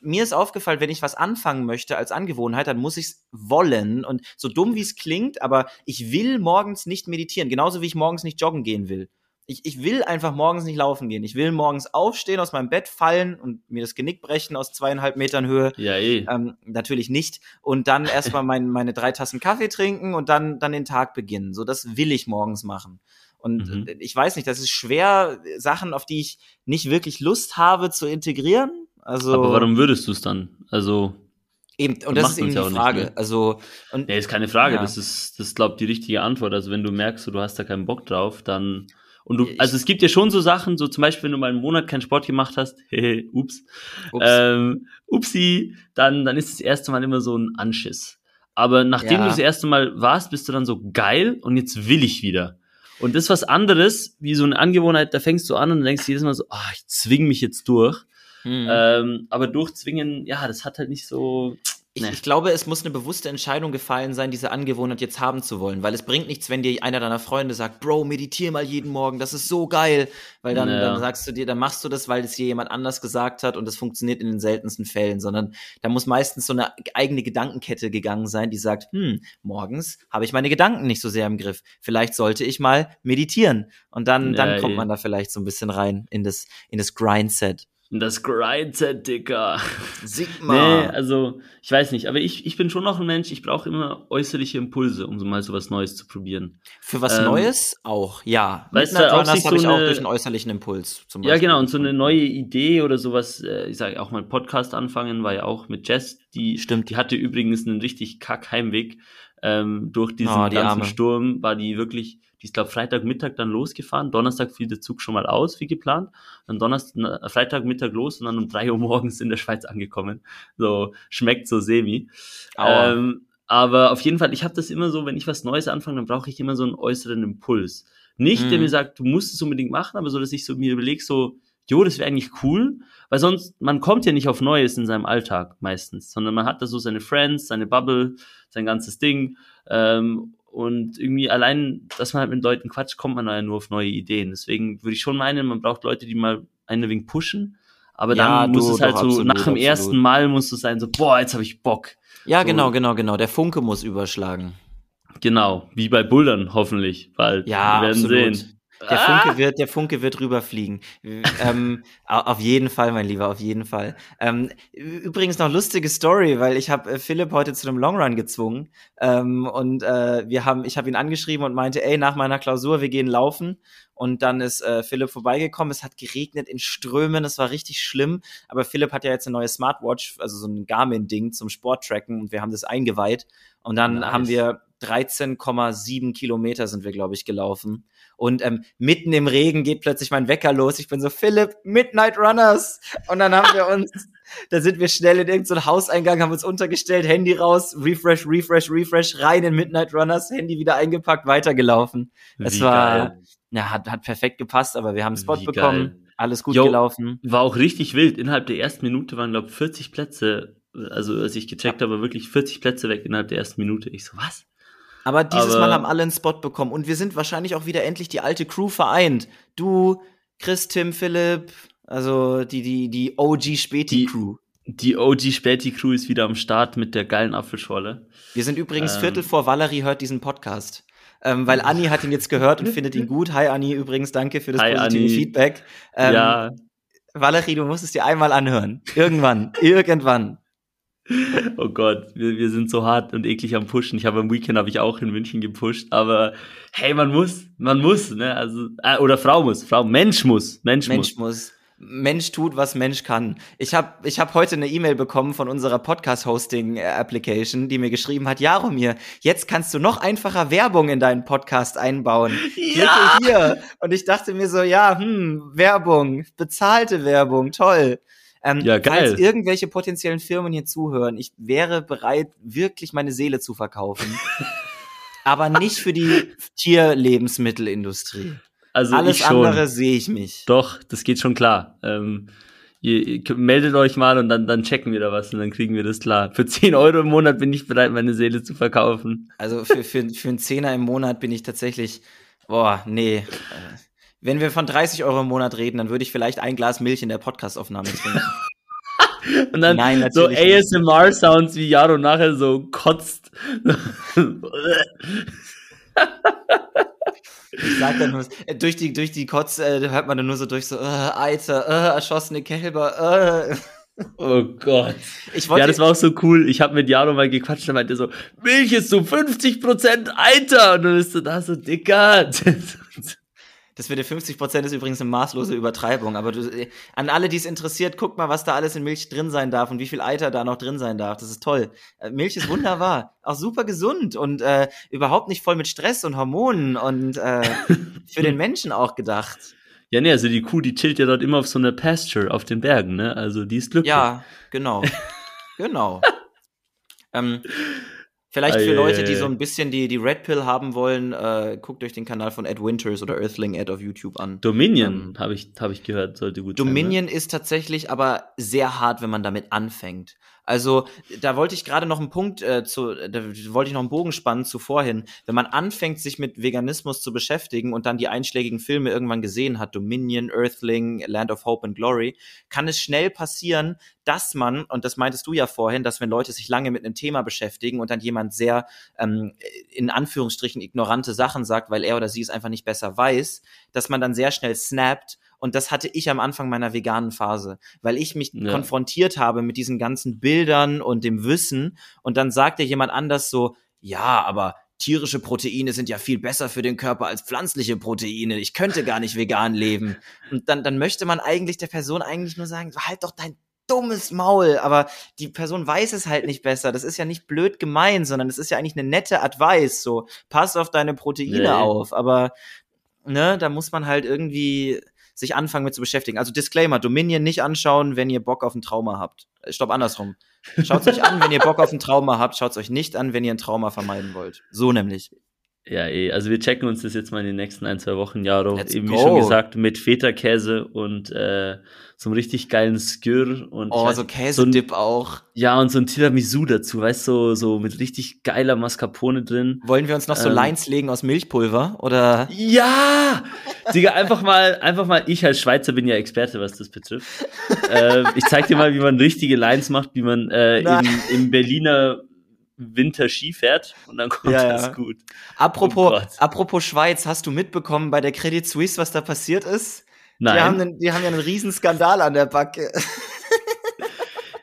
mir ist aufgefallen, wenn ich was anfangen möchte als Angewohnheit, dann muss ich es wollen. Und so dumm wie es klingt, aber ich will morgens nicht meditieren, genauso wie ich morgens nicht joggen gehen will. Ich, ich will einfach morgens nicht laufen gehen. Ich will morgens aufstehen, aus meinem Bett fallen und mir das Genick brechen aus zweieinhalb Metern Höhe. Ja, eh. Ähm, natürlich nicht. Und dann erstmal mein, meine drei Tassen Kaffee trinken und dann, dann den Tag beginnen. So, das will ich morgens machen. Und Mhm. ich weiß nicht, das ist schwer, Sachen, auf die ich nicht wirklich Lust habe, zu integrieren. Also Aber warum würdest du es dann? Also, eben, und das ist eben die ja auch nicht, Frage. ne? Also, und nee, ist keine Frage. Ja. Das ist, das glaube die richtige Antwort. Also, wenn du merkst, du hast da keinen Bock drauf, dann. Und du, also es gibt ja schon so Sachen, so zum Beispiel, wenn du mal einen Monat keinen Sport gemacht hast, hehe, ups, ups, ähm, upsi, dann, dann ist das erste Mal immer so ein Anschiss. Aber nachdem Ja. du das erste Mal warst, bist du dann so geil und jetzt will ich wieder. Und das ist was anderes, wie so eine Angewohnheit, da fängst du an und denkst jedes Mal so, ah, ich zwing mich jetzt durch. hm. Ähm, aber durchzwingen, ja, das hat halt nicht so. Ich, Nee. ich glaube, es muss eine bewusste Entscheidung gefallen sein, diese Angewohnheit jetzt haben zu wollen, weil es bringt nichts, wenn dir einer deiner Freunde sagt, Bro, meditier mal jeden Morgen, das ist so geil, weil dann, Ja. dann sagst du dir, dann machst du das, weil es dir jemand anders gesagt hat und das funktioniert in den seltensten Fällen, sondern da muss meistens so eine eigene Gedankenkette gegangen sein, die sagt, hm, morgens habe ich meine Gedanken nicht so sehr im Griff, vielleicht sollte ich mal meditieren und dann, Ja, dann kommt eh. man da vielleicht so ein bisschen rein in das, in das Grindset. Das Grindset, Dicker. Sigma. Nee, also, ich weiß nicht, aber ich, ich bin schon noch ein Mensch, ich brauche immer äußerliche Impulse, um so mal so was Neues zu probieren. Für was Ähm, Neues auch, ja. weißt Midnight du, auch sich habe so ich auch eine- durch einen äußerlichen Impuls zum Ja, Beispiel. genau, und so eine neue Idee oder sowas, äh, ich sage auch mal Podcast anfangen, war ja auch mit Jess, die, Stimmt. die hatte übrigens einen richtig kack Heimweg. Ähm, durch diesen Oh, die ganzen Arme. Sturm war die wirklich, die ist glaube Freitagmittag dann losgefahren, Donnerstag fiel der Zug schon mal aus, wie geplant, dann Donnerstag, Freitagmittag los und dann um drei Uhr morgens in der Schweiz angekommen. So, schmeckt so semi. Ähm, aber auf jeden Fall, ich habe das immer so, wenn ich was Neues anfange, dann brauche ich immer so einen äußeren Impuls. Nicht, der Mhm. mir sagt, du musst es unbedingt machen, aber so, dass ich so mir überlege, so, jo, das wäre eigentlich cool, weil sonst, man kommt ja nicht auf Neues in seinem Alltag meistens, sondern man hat da so seine Friends, seine Bubble, sein ganzes Ding, ähm, und irgendwie allein, dass man halt mit Leuten quatscht, kommt man ja nur auf neue Ideen. Deswegen würde ich schon meinen, man braucht Leute, die mal einen wenig pushen, aber Ja, dann muss du, es halt doch, so, absolut, nach dem absolut. ersten Mal muss es sein, so, boah, jetzt habe ich Bock. ja, so- genau, genau, genau. Der Funke muss überschlagen. Genau, wie bei Bouldern hoffentlich, bald. Ja, Wir werden absolut. sehen. Der Ah! Funke wird, der Funke wird rüberfliegen. ähm, au- auf jeden Fall, mein Lieber, auf jeden Fall. Ähm, übrigens noch lustige Story, weil ich habe äh, Philipp heute zu einem Longrun gezwungen ähm, und äh, wir haben, ich habe ihn angeschrieben und meinte, ey, nach meiner Klausur, wir gehen laufen. Und dann ist äh, Philipp vorbeigekommen. Es hat geregnet in Strömen. Es war richtig schlimm. Aber Philipp hat ja jetzt eine neue Smartwatch, also so ein Garmin-Ding zum Sporttracken und wir haben das eingeweiht. Und dann Nice. haben wir 13,7 Kilometer sind wir, glaube ich, gelaufen. Und ähm, mitten im Regen geht plötzlich mein Wecker los. Ich bin so, Philipp, Midnight Runners. Und dann haben wir uns, da sind wir schnell in irgendeinen Hauseingang, haben uns untergestellt, Handy raus, Refresh, Refresh, Refresh, rein in Midnight Runners, Handy wieder eingepackt, weitergelaufen. Es war, ja, hat, hat perfekt gepasst, aber wir haben einen Spot Wie bekommen. geil. Alles gut Jo. gelaufen. War auch richtig wild. Innerhalb der ersten Minute waren, glaube ich, 40 Plätze, also als ich gecheckt habe, wirklich 40 Plätze weg innerhalb der ersten Minute. Ich so, was? Aber dieses Aber- Mal haben alle einen Spot bekommen und wir sind wahrscheinlich auch wieder endlich die alte Crew vereint. Du, Chris, Tim, Philipp, also die, die, die OG-Späti-Crew. Die OG Späti Crew ist wieder am Start mit der geilen Apfelschorle. Wir sind übrigens Ähm. Viertel vor Valerie hört diesen Podcast. Ähm, weil Anni hat ihn jetzt gehört und findet ihn gut. Hi Anni, übrigens, danke für das Hi, positive Anni. Feedback. Ähm, ja, Valerie, du musst es dir einmal anhören. Irgendwann, irgendwann. oh Gott, wir, wir sind so hart und eklig am Pushen. Ich habe am Weekend habe ich auch in München gepusht, aber hey, man muss, man muss, ne? Also äh, oder Frau muss, Frau, Mensch muss, Mensch, Mensch muss. muss. Mensch tut, was Mensch kann. Ich habe ich hab heute eine E-Mail bekommen von unserer Podcast-Hosting-Application, die mir geschrieben hat, Jaromir, jetzt kannst du noch einfacher Werbung in deinen Podcast einbauen. Ja! Klicke hier. Und ich dachte mir so, ja, hm, Werbung, bezahlte Werbung, toll. Ähm, Ja, geil. Falls irgendwelche potenziellen Firmen hier zuhören, ich wäre bereit, wirklich meine Seele zu verkaufen. aber nicht für die Tierlebensmittelindustrie. Also Alles andere sehe ich mich. Doch, das geht schon klar. Ähm, ihr, ihr meldet euch mal und dann, dann checken wir da was und dann kriegen wir das klar. Für 10 Euro im Monat bin ich bereit, meine Seele zu verkaufen. Also für, für, für einen Zehner im Monat bin ich tatsächlich, boah, nee. Wenn wir von 30 Euro im Monat reden, dann würde ich vielleicht ein Glas Milch in der Podcastaufnahme trinken. Und dann Nein, so. ASMR-Sounds wie Jaro nachher so kotzt. Ich sag dann nur, äh, durch die, durch die Kotz äh, hört man dann nur so durch so, äh, Eiter, äh, erschossene Kälber, äh. oh Gott. Ja, das war auch so cool. Ich habe mit Jaro mal gequatscht, er meinte so, Milch ist so 50% Eiter. Und dann bist du da so, Dicker. das mit den 50% ist übrigens eine maßlose Übertreibung, aber du, äh, an alle, die es interessiert, guckt mal, was da alles in Milch drin sein darf und wie viel Eiter da noch drin sein darf. Das ist toll. Äh, Milch ist wunderbar, auch super gesund und äh, überhaupt nicht voll mit Stress und Hormonen und äh, für den Menschen auch gedacht. ja, nee, also die Kuh, die chillt ja dort immer auf so einer Pasture auf den Bergen, ne? Also die ist glücklich. Ja, genau. genau. ähm, vielleicht Ei, für Leute, die so ein bisschen die, die Red Pill haben wollen, äh, guckt euch den Kanal von Ed Winters oder Earthling Ed auf YouTube an. Dominion, Ähm, habe ich, hab ich gehört, sollte gut Dominion ist tatsächlich aber sehr hart, wenn man damit anfängt. Also, da wollte ich gerade noch einen Punkt äh, zu, da wollte ich noch einen Bogen spannen zu vorhin. Wenn man anfängt, sich mit Veganismus zu beschäftigen und dann die einschlägigen Filme irgendwann gesehen hat, Dominion, Earthling, Land of Hope and Glory, kann es schnell passieren, dass man, und das meintest du ja vorhin, dass wenn Leute sich lange mit einem Thema beschäftigen und dann jemand sehr ähm, in Anführungsstrichen ignorante Sachen sagt, weil er oder sie es einfach nicht besser weiß, dass man dann sehr schnell snappt und das hatte ich am Anfang meiner veganen Phase, weil ich mich Ja. konfrontiert habe mit diesen ganzen Bildern und dem Wissen. Und dann sagte jemand anders so, ja, aber tierische Proteine sind ja viel besser für den Körper als pflanzliche Proteine. Ich könnte gar nicht vegan leben. Und dann, dann möchte man eigentlich der Person eigentlich nur sagen, halt doch dein dummes Maul, aber die Person weiß es halt nicht besser. Das ist ja nicht blöd gemeint, sondern es ist ja eigentlich eine nette Advice. So, pass auf deine Proteine Nee. auf. Aber ne, da muss man halt irgendwie sich anfangen mit zu beschäftigen. Also Disclaimer, Dominion nicht anschauen, wenn ihr Bock auf ein Trauma habt. Äh, Stopp, andersrum. Schaut euch an, wenn ihr Bock auf ein Trauma habt, schaut euch nicht an, wenn ihr ein Trauma vermeiden wollt. So nämlich. Ja, eh. Also wir checken uns das jetzt mal in den nächsten ein, zwei Wochen, Jaro. Eben wie go. schon gesagt, mit Feta-Käse und äh, so einem richtig geilen Skür und Oh, weiß- so ein- Käsedip auch. ja, und so ein Tiramisu dazu, weißt du, so, so mit richtig geiler Mascarpone drin. Wollen wir uns noch so Ähm. Lines legen aus Milchpulver? Oder? Ja! Digga, einfach mal, einfach mal, ich als Schweizer bin ja Experte, was das betrifft. äh, ich zeig dir mal, wie man richtige Lines macht, wie man äh, im, im Berliner Winter Ski fährt und dann kommt Ja, ja. das gut. Apropos, Oh apropos Schweiz, hast du mitbekommen bei der Credit Suisse, was da passiert ist? Nein. Die haben, einen, die haben ja einen riesen Skandal an der Backe.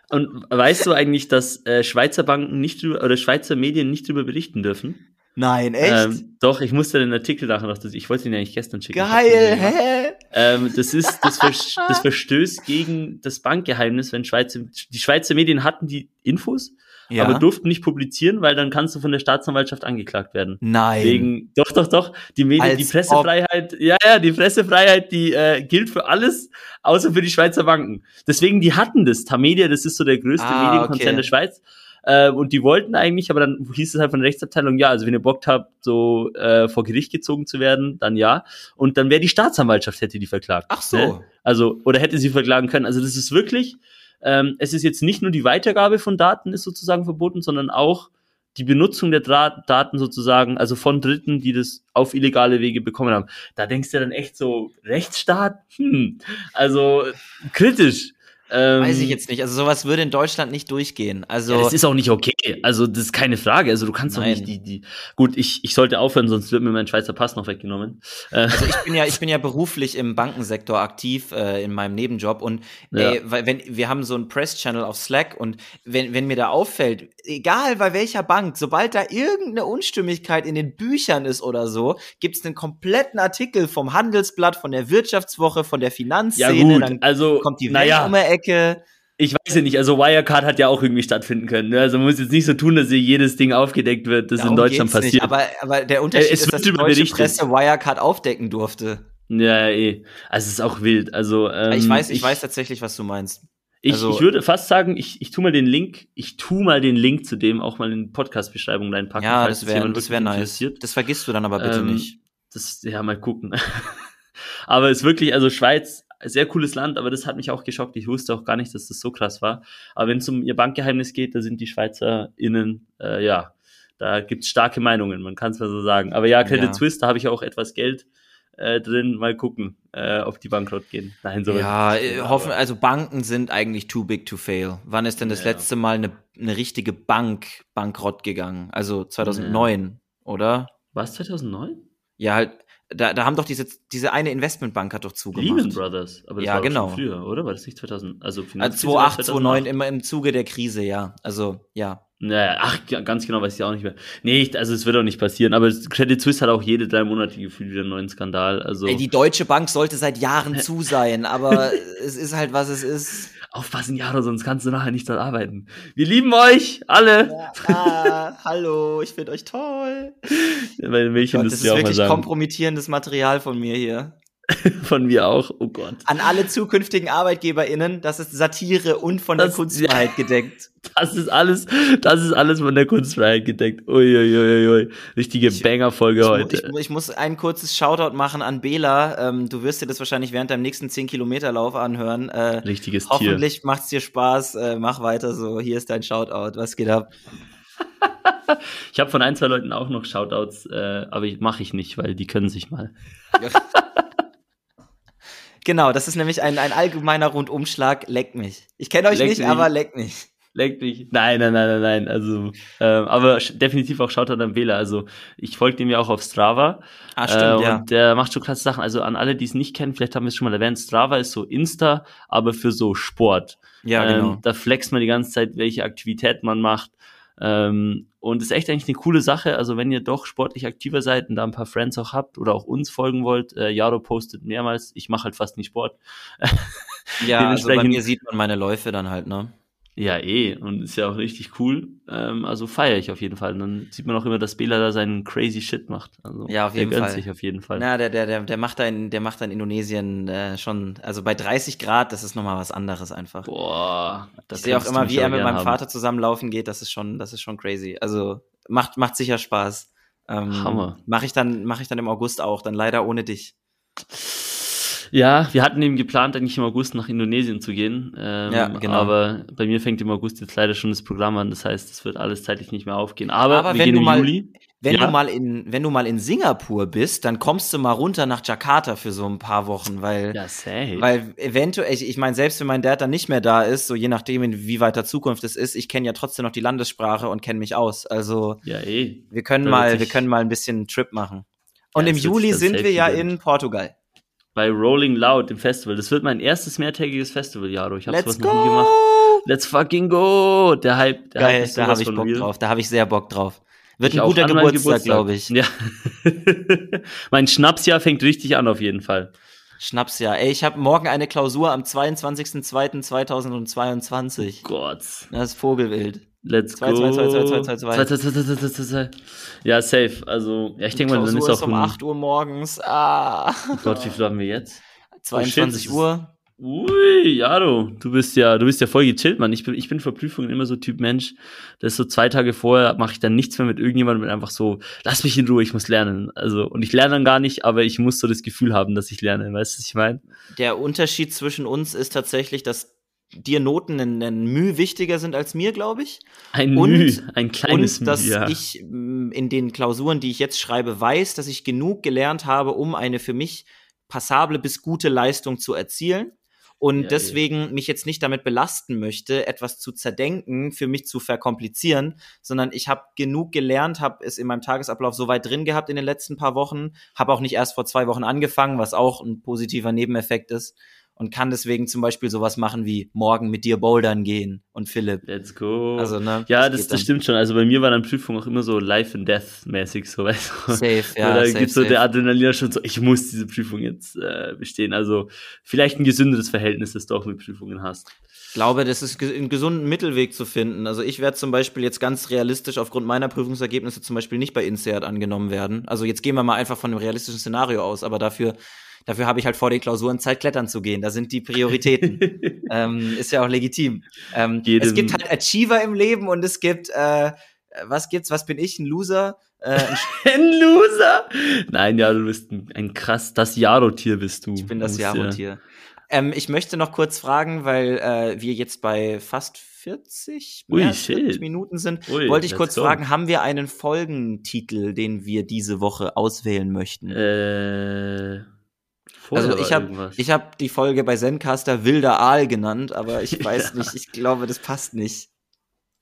Und weißt du eigentlich, dass äh, Schweizer Banken nicht drüber, oder Schweizer Medien nicht drüber berichten dürfen? Nein, echt? Ähm, doch, ich musste den Artikel nachher noch, ich wollte ihn eigentlich gestern schicken. Geil, hä? Ähm, das ist, das, vers das verstößt gegen das Bankgeheimnis, wenn Schweizer, die Schweizer Medien hatten die Infos, Ja. aber durften nicht publizieren, weil dann kannst du von der Staatsanwaltschaft angeklagt werden. Nein. Wegen, doch, doch, doch, die Medien, Als die Pressefreiheit, ja, ja, die Pressefreiheit, die äh, gilt für alles, außer für die Schweizer Banken. Deswegen, die hatten das. Tamedia, das ist so der größte Ah, Medienkonzern okay. der Schweiz. Äh, und die wollten eigentlich, aber dann hieß es halt von der Rechtsabteilung, ja, also wenn ihr Bock habt, so äh, vor Gericht gezogen zu werden, dann ja. Und dann wäre die Staatsanwaltschaft, hätte die verklagt. Ach so. Ne? Also, oder hätte sie verklagen können. Also das ist wirklich, ähm, es ist jetzt nicht nur die Weitergabe von Daten ist sozusagen verboten, sondern auch die Benutzung der Dra Daten sozusagen, also von Dritten, die das auf illegale Wege bekommen haben. Da denkst du dann echt so, Rechtsstaat? Hm, also kritisch. Ähm, Weiß ich jetzt nicht. Also sowas würde in Deutschland nicht durchgehen. Also ja, das ist auch nicht okay. Also, das ist keine Frage. Also, du kannst doch nicht die, die. Gut, ich, ich sollte aufhören, sonst wird mir mein Schweizer Pass noch weggenommen. Äh, Also ich bin ja, ich bin ja beruflich im Bankensektor aktiv äh, in meinem Nebenjob und Ja. äh, weil wenn wir haben so einen Press-Channel auf Slack und wenn, wenn mir da auffällt, egal bei welcher Bank, sobald da irgendeine Unstimmigkeit in den Büchern ist oder so, gibt es einen kompletten Artikel vom Handelsblatt, von der Wirtschaftswoche, von der ja, Finanzszene, gut. dann Also, kommt die Welt naja, um die Ecke. Ich weiß ja nicht. Also, Wirecard hat ja auch irgendwie stattfinden können. Ne? Also, man muss jetzt nicht so tun, dass hier jedes Ding aufgedeckt wird, das in Darum Deutschland geht's passiert. Nicht. Aber, aber der Unterschied Äh, es ist, dass die deutsche. Presse Wirecard aufdecken durfte. ja, eh. Also, es ist auch wild. Also, ähm, ich weiß, ich, weiß tatsächlich, was du meinst. Ich, Also- ich würde fast sagen, ich, ich tu mal den Link, ich tu mal den Link zu dem auch mal in die Podcast-Beschreibung reinpacken. Ja, das wäre wär nice. Das vergisst du dann aber bitte Ähm, nicht. Das, ja, mal gucken. aber es ist wirklich, also Schweiz, sehr cooles Land, aber das hat mich auch geschockt. Ich wusste auch gar nicht, dass das so krass war. Aber wenn es um ihr Bankgeheimnis geht, da sind die SchweizerInnen, äh, ja, da gibt's starke Meinungen, man kann es mal so sagen. Aber ja, Credit Ja. Suisse, da habe ich auch etwas Geld äh, drin. Mal gucken, äh, ob die bankrott gehen. Nein, so Ja, äh, hoffen, also Banken sind eigentlich too big to fail. Wann ist denn das ja. letzte Mal eine, eine richtige Bank bankrott gegangen? Also 2009, ja. oder? Was, 2009? Ja, halt, da, da haben doch diese, diese eine Investmentbank hat doch zugemacht. Lehman Brothers, aber das ja, war genau. schon früher, oder? War das nicht 2000? Also, also 2008, 2009, immer im Zuge der Krise, ja. Also, ja. Naja, ach, ganz genau weiß ich auch nicht mehr. Nee, also es wird auch nicht passieren, aber Credit Suisse hat auch jede drei Monate gefühlt wieder einen neuen Skandal. Also Ey, die Deutsche Bank sollte seit Jahren zu sein, aber es ist halt, was es ist. Aufpassen, Jaro, sonst kannst du nachher nicht dort arbeiten. Wir lieben euch, alle. Ja, ah, hallo, ich finde euch toll. Ja, meine Gott, das ist wirklich kompromittierendes Material von mir hier. von mir auch, oh Gott. An alle zukünftigen ArbeitgeberInnen, das ist Satire und von das, der Kunstfreiheit ja, gedeckt. Das ist alles, das ist alles von der Kunstfreiheit gedeckt. Uiuiuiui. Ui, ui. Richtige Banger-Folge heute. Ich, ich, muss ein kurzes Shoutout machen an Bela. Ähm, du wirst dir das wahrscheinlich während deinem nächsten 10-Kilometer-Lauf anhören. Äh, Richtiges hoffentlich Tier. Hoffentlich macht's dir Spaß. Äh, mach weiter so. Hier ist dein Shoutout. Was geht ab? ich habe von ein, zwei Leuten auch noch Shoutouts, äh, aber mache ich nicht, weil die können sich mal. Genau, das ist nämlich ein, ein allgemeiner Rundumschlag. Leck mich. Ich kenne euch leck nicht, mich. aber leck mich. Leck mich. Nein, nein, nein, nein, nein. Also, ähm, aber definitiv auch schaut er dann Wähler. Also, ich folge dem ja auch auf Strava. Ah, stimmt, äh, ja. Und der macht schon klasse Sachen. Also, an alle, die es nicht kennen, vielleicht haben wir es schon mal erwähnt. Strava ist so Insta, aber für so Sport. Ja, genau. Ähm, da flext man die ganze Zeit, welche Aktivität man macht. Ähm, und ist echt eigentlich eine coole Sache. Also wenn ihr doch sportlich aktiver seid und da ein paar Friends auch habt oder auch uns folgen wollt, äh, Jaro postet mehrmals. Ich mache halt fast nie Sport. ja, also bei mir sieht man meine Läufe dann halt, ne? Ja, eh. Und ist ja auch richtig cool. Ähm, also feiere ich auf jeden Fall. Und dann sieht man auch immer, dass Bela da seinen crazy Shit macht. Also ja, auf jeden der Fall. sich auf jeden Fall. Na, der, der, der, der macht da in, der macht da in Indonesien äh, schon, also bei 30 Grad, das ist nochmal was anderes einfach. Boah. Das ich sehe auch immer, wie er mit meinem haben. Vater zusammenlaufen geht. Das ist schon, das ist schon crazy. Also macht, macht sicher Spaß. Ähm, Hammer. Mache ich dann, mache ich dann im August auch, dann leider ohne dich. Ja, wir hatten eben geplant, eigentlich im August nach Indonesien zu gehen. Ähm, ja, genau. Aber bei mir fängt im August jetzt leider schon das Programm an. Das heißt, es wird alles zeitlich nicht mehr aufgehen. Aber, aber wir gehen im mal, Juli. Wenn ja? du mal in, wenn du mal in Singapur bist, dann kommst du mal runter nach Jakarta für so ein paar Wochen, weil, ja, safe. weil eventuell, ich, ich meine, selbst wenn mein Dad dann nicht mehr da ist, so je nachdem, in wie weiter Zukunft es ist, ich kenne ja trotzdem noch die Landessprache und kenne mich aus. Also, ja, eh. wir können mal, wir können mal ein bisschen Trip machen. Und ja, im Juli sind wir ja in Portugal bei Rolling Loud im Festival. Das wird mein erstes mehrtägiges Festival, Jaro. Ich habe sowas noch nie gemacht. Let's fucking go! Der Hype, der Geil, Hype da habe ich Bock real. drauf. Da habe ich sehr Bock drauf. Wird ich ein guter Geburtstag, Geburtstag. glaube ich. Ja. mein Schnapsjahr fängt richtig an auf jeden Fall. Schnapsjahr. Ey, ich habe morgen eine Klausur am 22.02.2022. Oh Gott. Das ist Vogelwild. Let's go. 2, 2, 2, 2, 2, 2. Ja, safe. Also, ja, ich denke mal, dann ist auch um 8 Uhr morgens. Ah. Oh Gott, wie viel haben wir jetzt? 22 oh, Uhr. Ui, Jaro, du bist ja, du bist ja voll gechillt, Mann. Ich bin, ich bin für Prüfungen immer so Typ Mensch. Das ist so zwei Tage vorher mache ich dann nichts mehr mit irgendjemandem und einfach so, lass mich in Ruhe, ich muss lernen. Also, und ich lerne dann gar nicht, aber ich muss so das Gefühl haben, dass ich lerne. Weißt du, was ich meine? Der Unterschied zwischen uns ist tatsächlich, dass dir Noten ein, ein Mühe wichtiger sind als mir, glaube ich. Ein und, Müh, ein kleines Und dass ja. ich mm, in den Klausuren, die ich jetzt schreibe, weiß, dass ich genug gelernt habe, um eine für mich passable bis gute Leistung zu erzielen. Und ja, deswegen ja. mich jetzt nicht damit belasten möchte, etwas zu zerdenken, für mich zu verkomplizieren, sondern ich habe genug gelernt, habe es in meinem Tagesablauf so weit drin gehabt in den letzten paar Wochen, habe auch nicht erst vor zwei Wochen angefangen, was auch ein positiver Nebeneffekt ist und kann deswegen zum Beispiel sowas machen wie morgen mit dir bouldern gehen und Philipp. Let's go. Also, ne, ja, das, das, das stimmt schon. Also bei mir war dann Prüfung auch immer so Life and Death mäßig, so weißt du. Safe, ja. da gibt so der Adrenalin schon so, ich muss diese Prüfung jetzt äh, bestehen. Also vielleicht ein gesünderes Verhältnis, das du auch mit Prüfungen hast. Ich glaube, das ist einen gesunden Mittelweg zu finden. Also ich werde zum Beispiel jetzt ganz realistisch aufgrund meiner Prüfungsergebnisse zum Beispiel nicht bei INSEAD angenommen werden. Also jetzt gehen wir mal einfach von einem realistischen Szenario aus, aber dafür Dafür habe ich halt vor den Klausuren Zeit, klettern zu gehen. Da sind die Prioritäten. ähm, ist ja auch legitim. Ähm, es gibt halt Achiever im Leben und es gibt, äh, was gibt's, was bin ich, ein Loser? Äh, ein Loser? Nein, ja, du bist ein, ein krass, das Jaro-Tier bist du. Ich bin das Jaro-Tier. Ähm, ich möchte noch kurz fragen, weil äh, wir jetzt bei fast 40, Ui, mehr als 40 shit. Minuten sind, Ui, wollte ich kurz go. fragen, haben wir einen Folgentitel, den wir diese Woche auswählen möchten? Äh, vorher also ich habe ich hab die Folge bei Zencaster Wilder Aal genannt, aber ich weiß Ja. nicht, ich glaube, das passt nicht.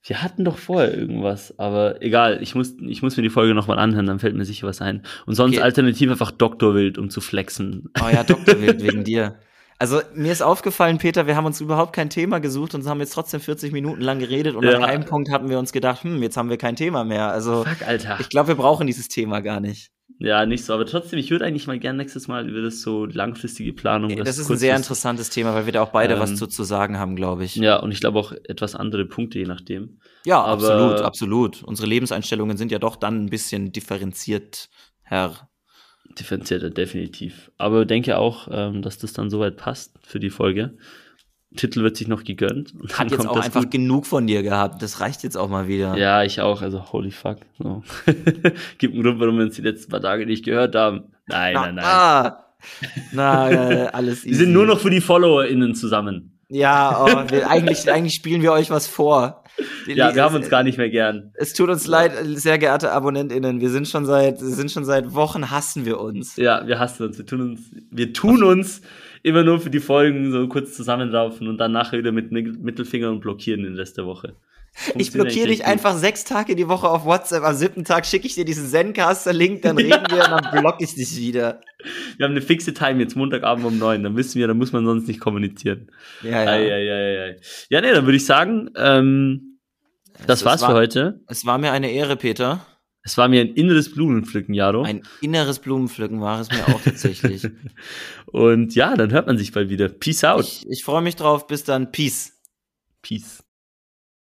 Wir hatten doch vorher irgendwas, aber egal, ich muss, ich muss mir die Folge nochmal anhören, dann fällt mir sicher was ein. Und sonst Okay. alternativ einfach Doktorwild, um zu flexen. Oh ja, Dr. Wild, wegen dir. Also mir ist aufgefallen, Peter, wir haben uns überhaupt kein Thema gesucht und haben jetzt trotzdem 40 Minuten lang geredet und Ja. an einem Punkt haben wir uns gedacht, hm, jetzt haben wir kein Thema mehr. Also Fuck, Alter. ich glaube, wir brauchen dieses Thema gar nicht. Ja, nicht so, aber trotzdem, ich würde eigentlich mal gern nächstes Mal über das so langfristige Planung. Das ist ein sehr interessantes Thema, weil wir da auch beide was Ähm, zu, zu sagen haben, glaube ich. Ja, und ich glaube auch etwas andere Punkte, je nachdem. Ja, aber- absolut, absolut. Unsere Lebenseinstellungen sind ja doch dann ein bisschen differenziert, Herr. Differenzierter, definitiv. Aber denke auch, ähm, dass das dann soweit passt für die Folge. Titel wird sich noch gegönnt. Hat jetzt auch einfach gut. genug von dir gehabt. Das reicht jetzt auch mal wieder. Ja, ich auch. Also, holy fuck. So. Gibt einen Grund, warum wir uns die letzten paar Tage nicht gehört haben. Nein, nein, nein. Ah, na, äh, alles Wir easy. sind nur noch für die FollowerInnen zusammen. Ja, oh, wir, eigentlich, eigentlich spielen wir euch was vor. Ja, wir haben uns gar nicht mehr gern. Es tut uns leid, sehr geehrte AbonnentInnen. Wir sind schon seit, wir sind schon seit Wochen hassen wir uns. Ja, wir hassen uns. Wir tun uns, wir tun uns immer nur für die Folgen so kurz zusammenlaufen und dann nachher wieder mit Mittel- Mittelfinger und blockieren den Rest der Woche. Ich blockiere dich einfach sechs Tage die Woche auf WhatsApp. Am siebten Tag schicke ich dir diesen Zencaster-Link, dann reden wir und dann blocke ich dich wieder. Wir haben eine fixe Time jetzt Montagabend um neun. Dann wissen wir, da muss man sonst nicht kommunizieren. Ja, Ja, ja. ja, ja, ja. Ja, ja nee, dann würde ich sagen, ähm, das Es war's war- für heute. Es war mir eine Ehre, Peter. Es war mir ein inneres Blumenpflücken, Jaro. Ein inneres Blumenpflücken war es mir auch tatsächlich. Und ja, dann hört man sich bald wieder. Peace out. ich ich freue mich drauf. Bis dann. Peace. Peace.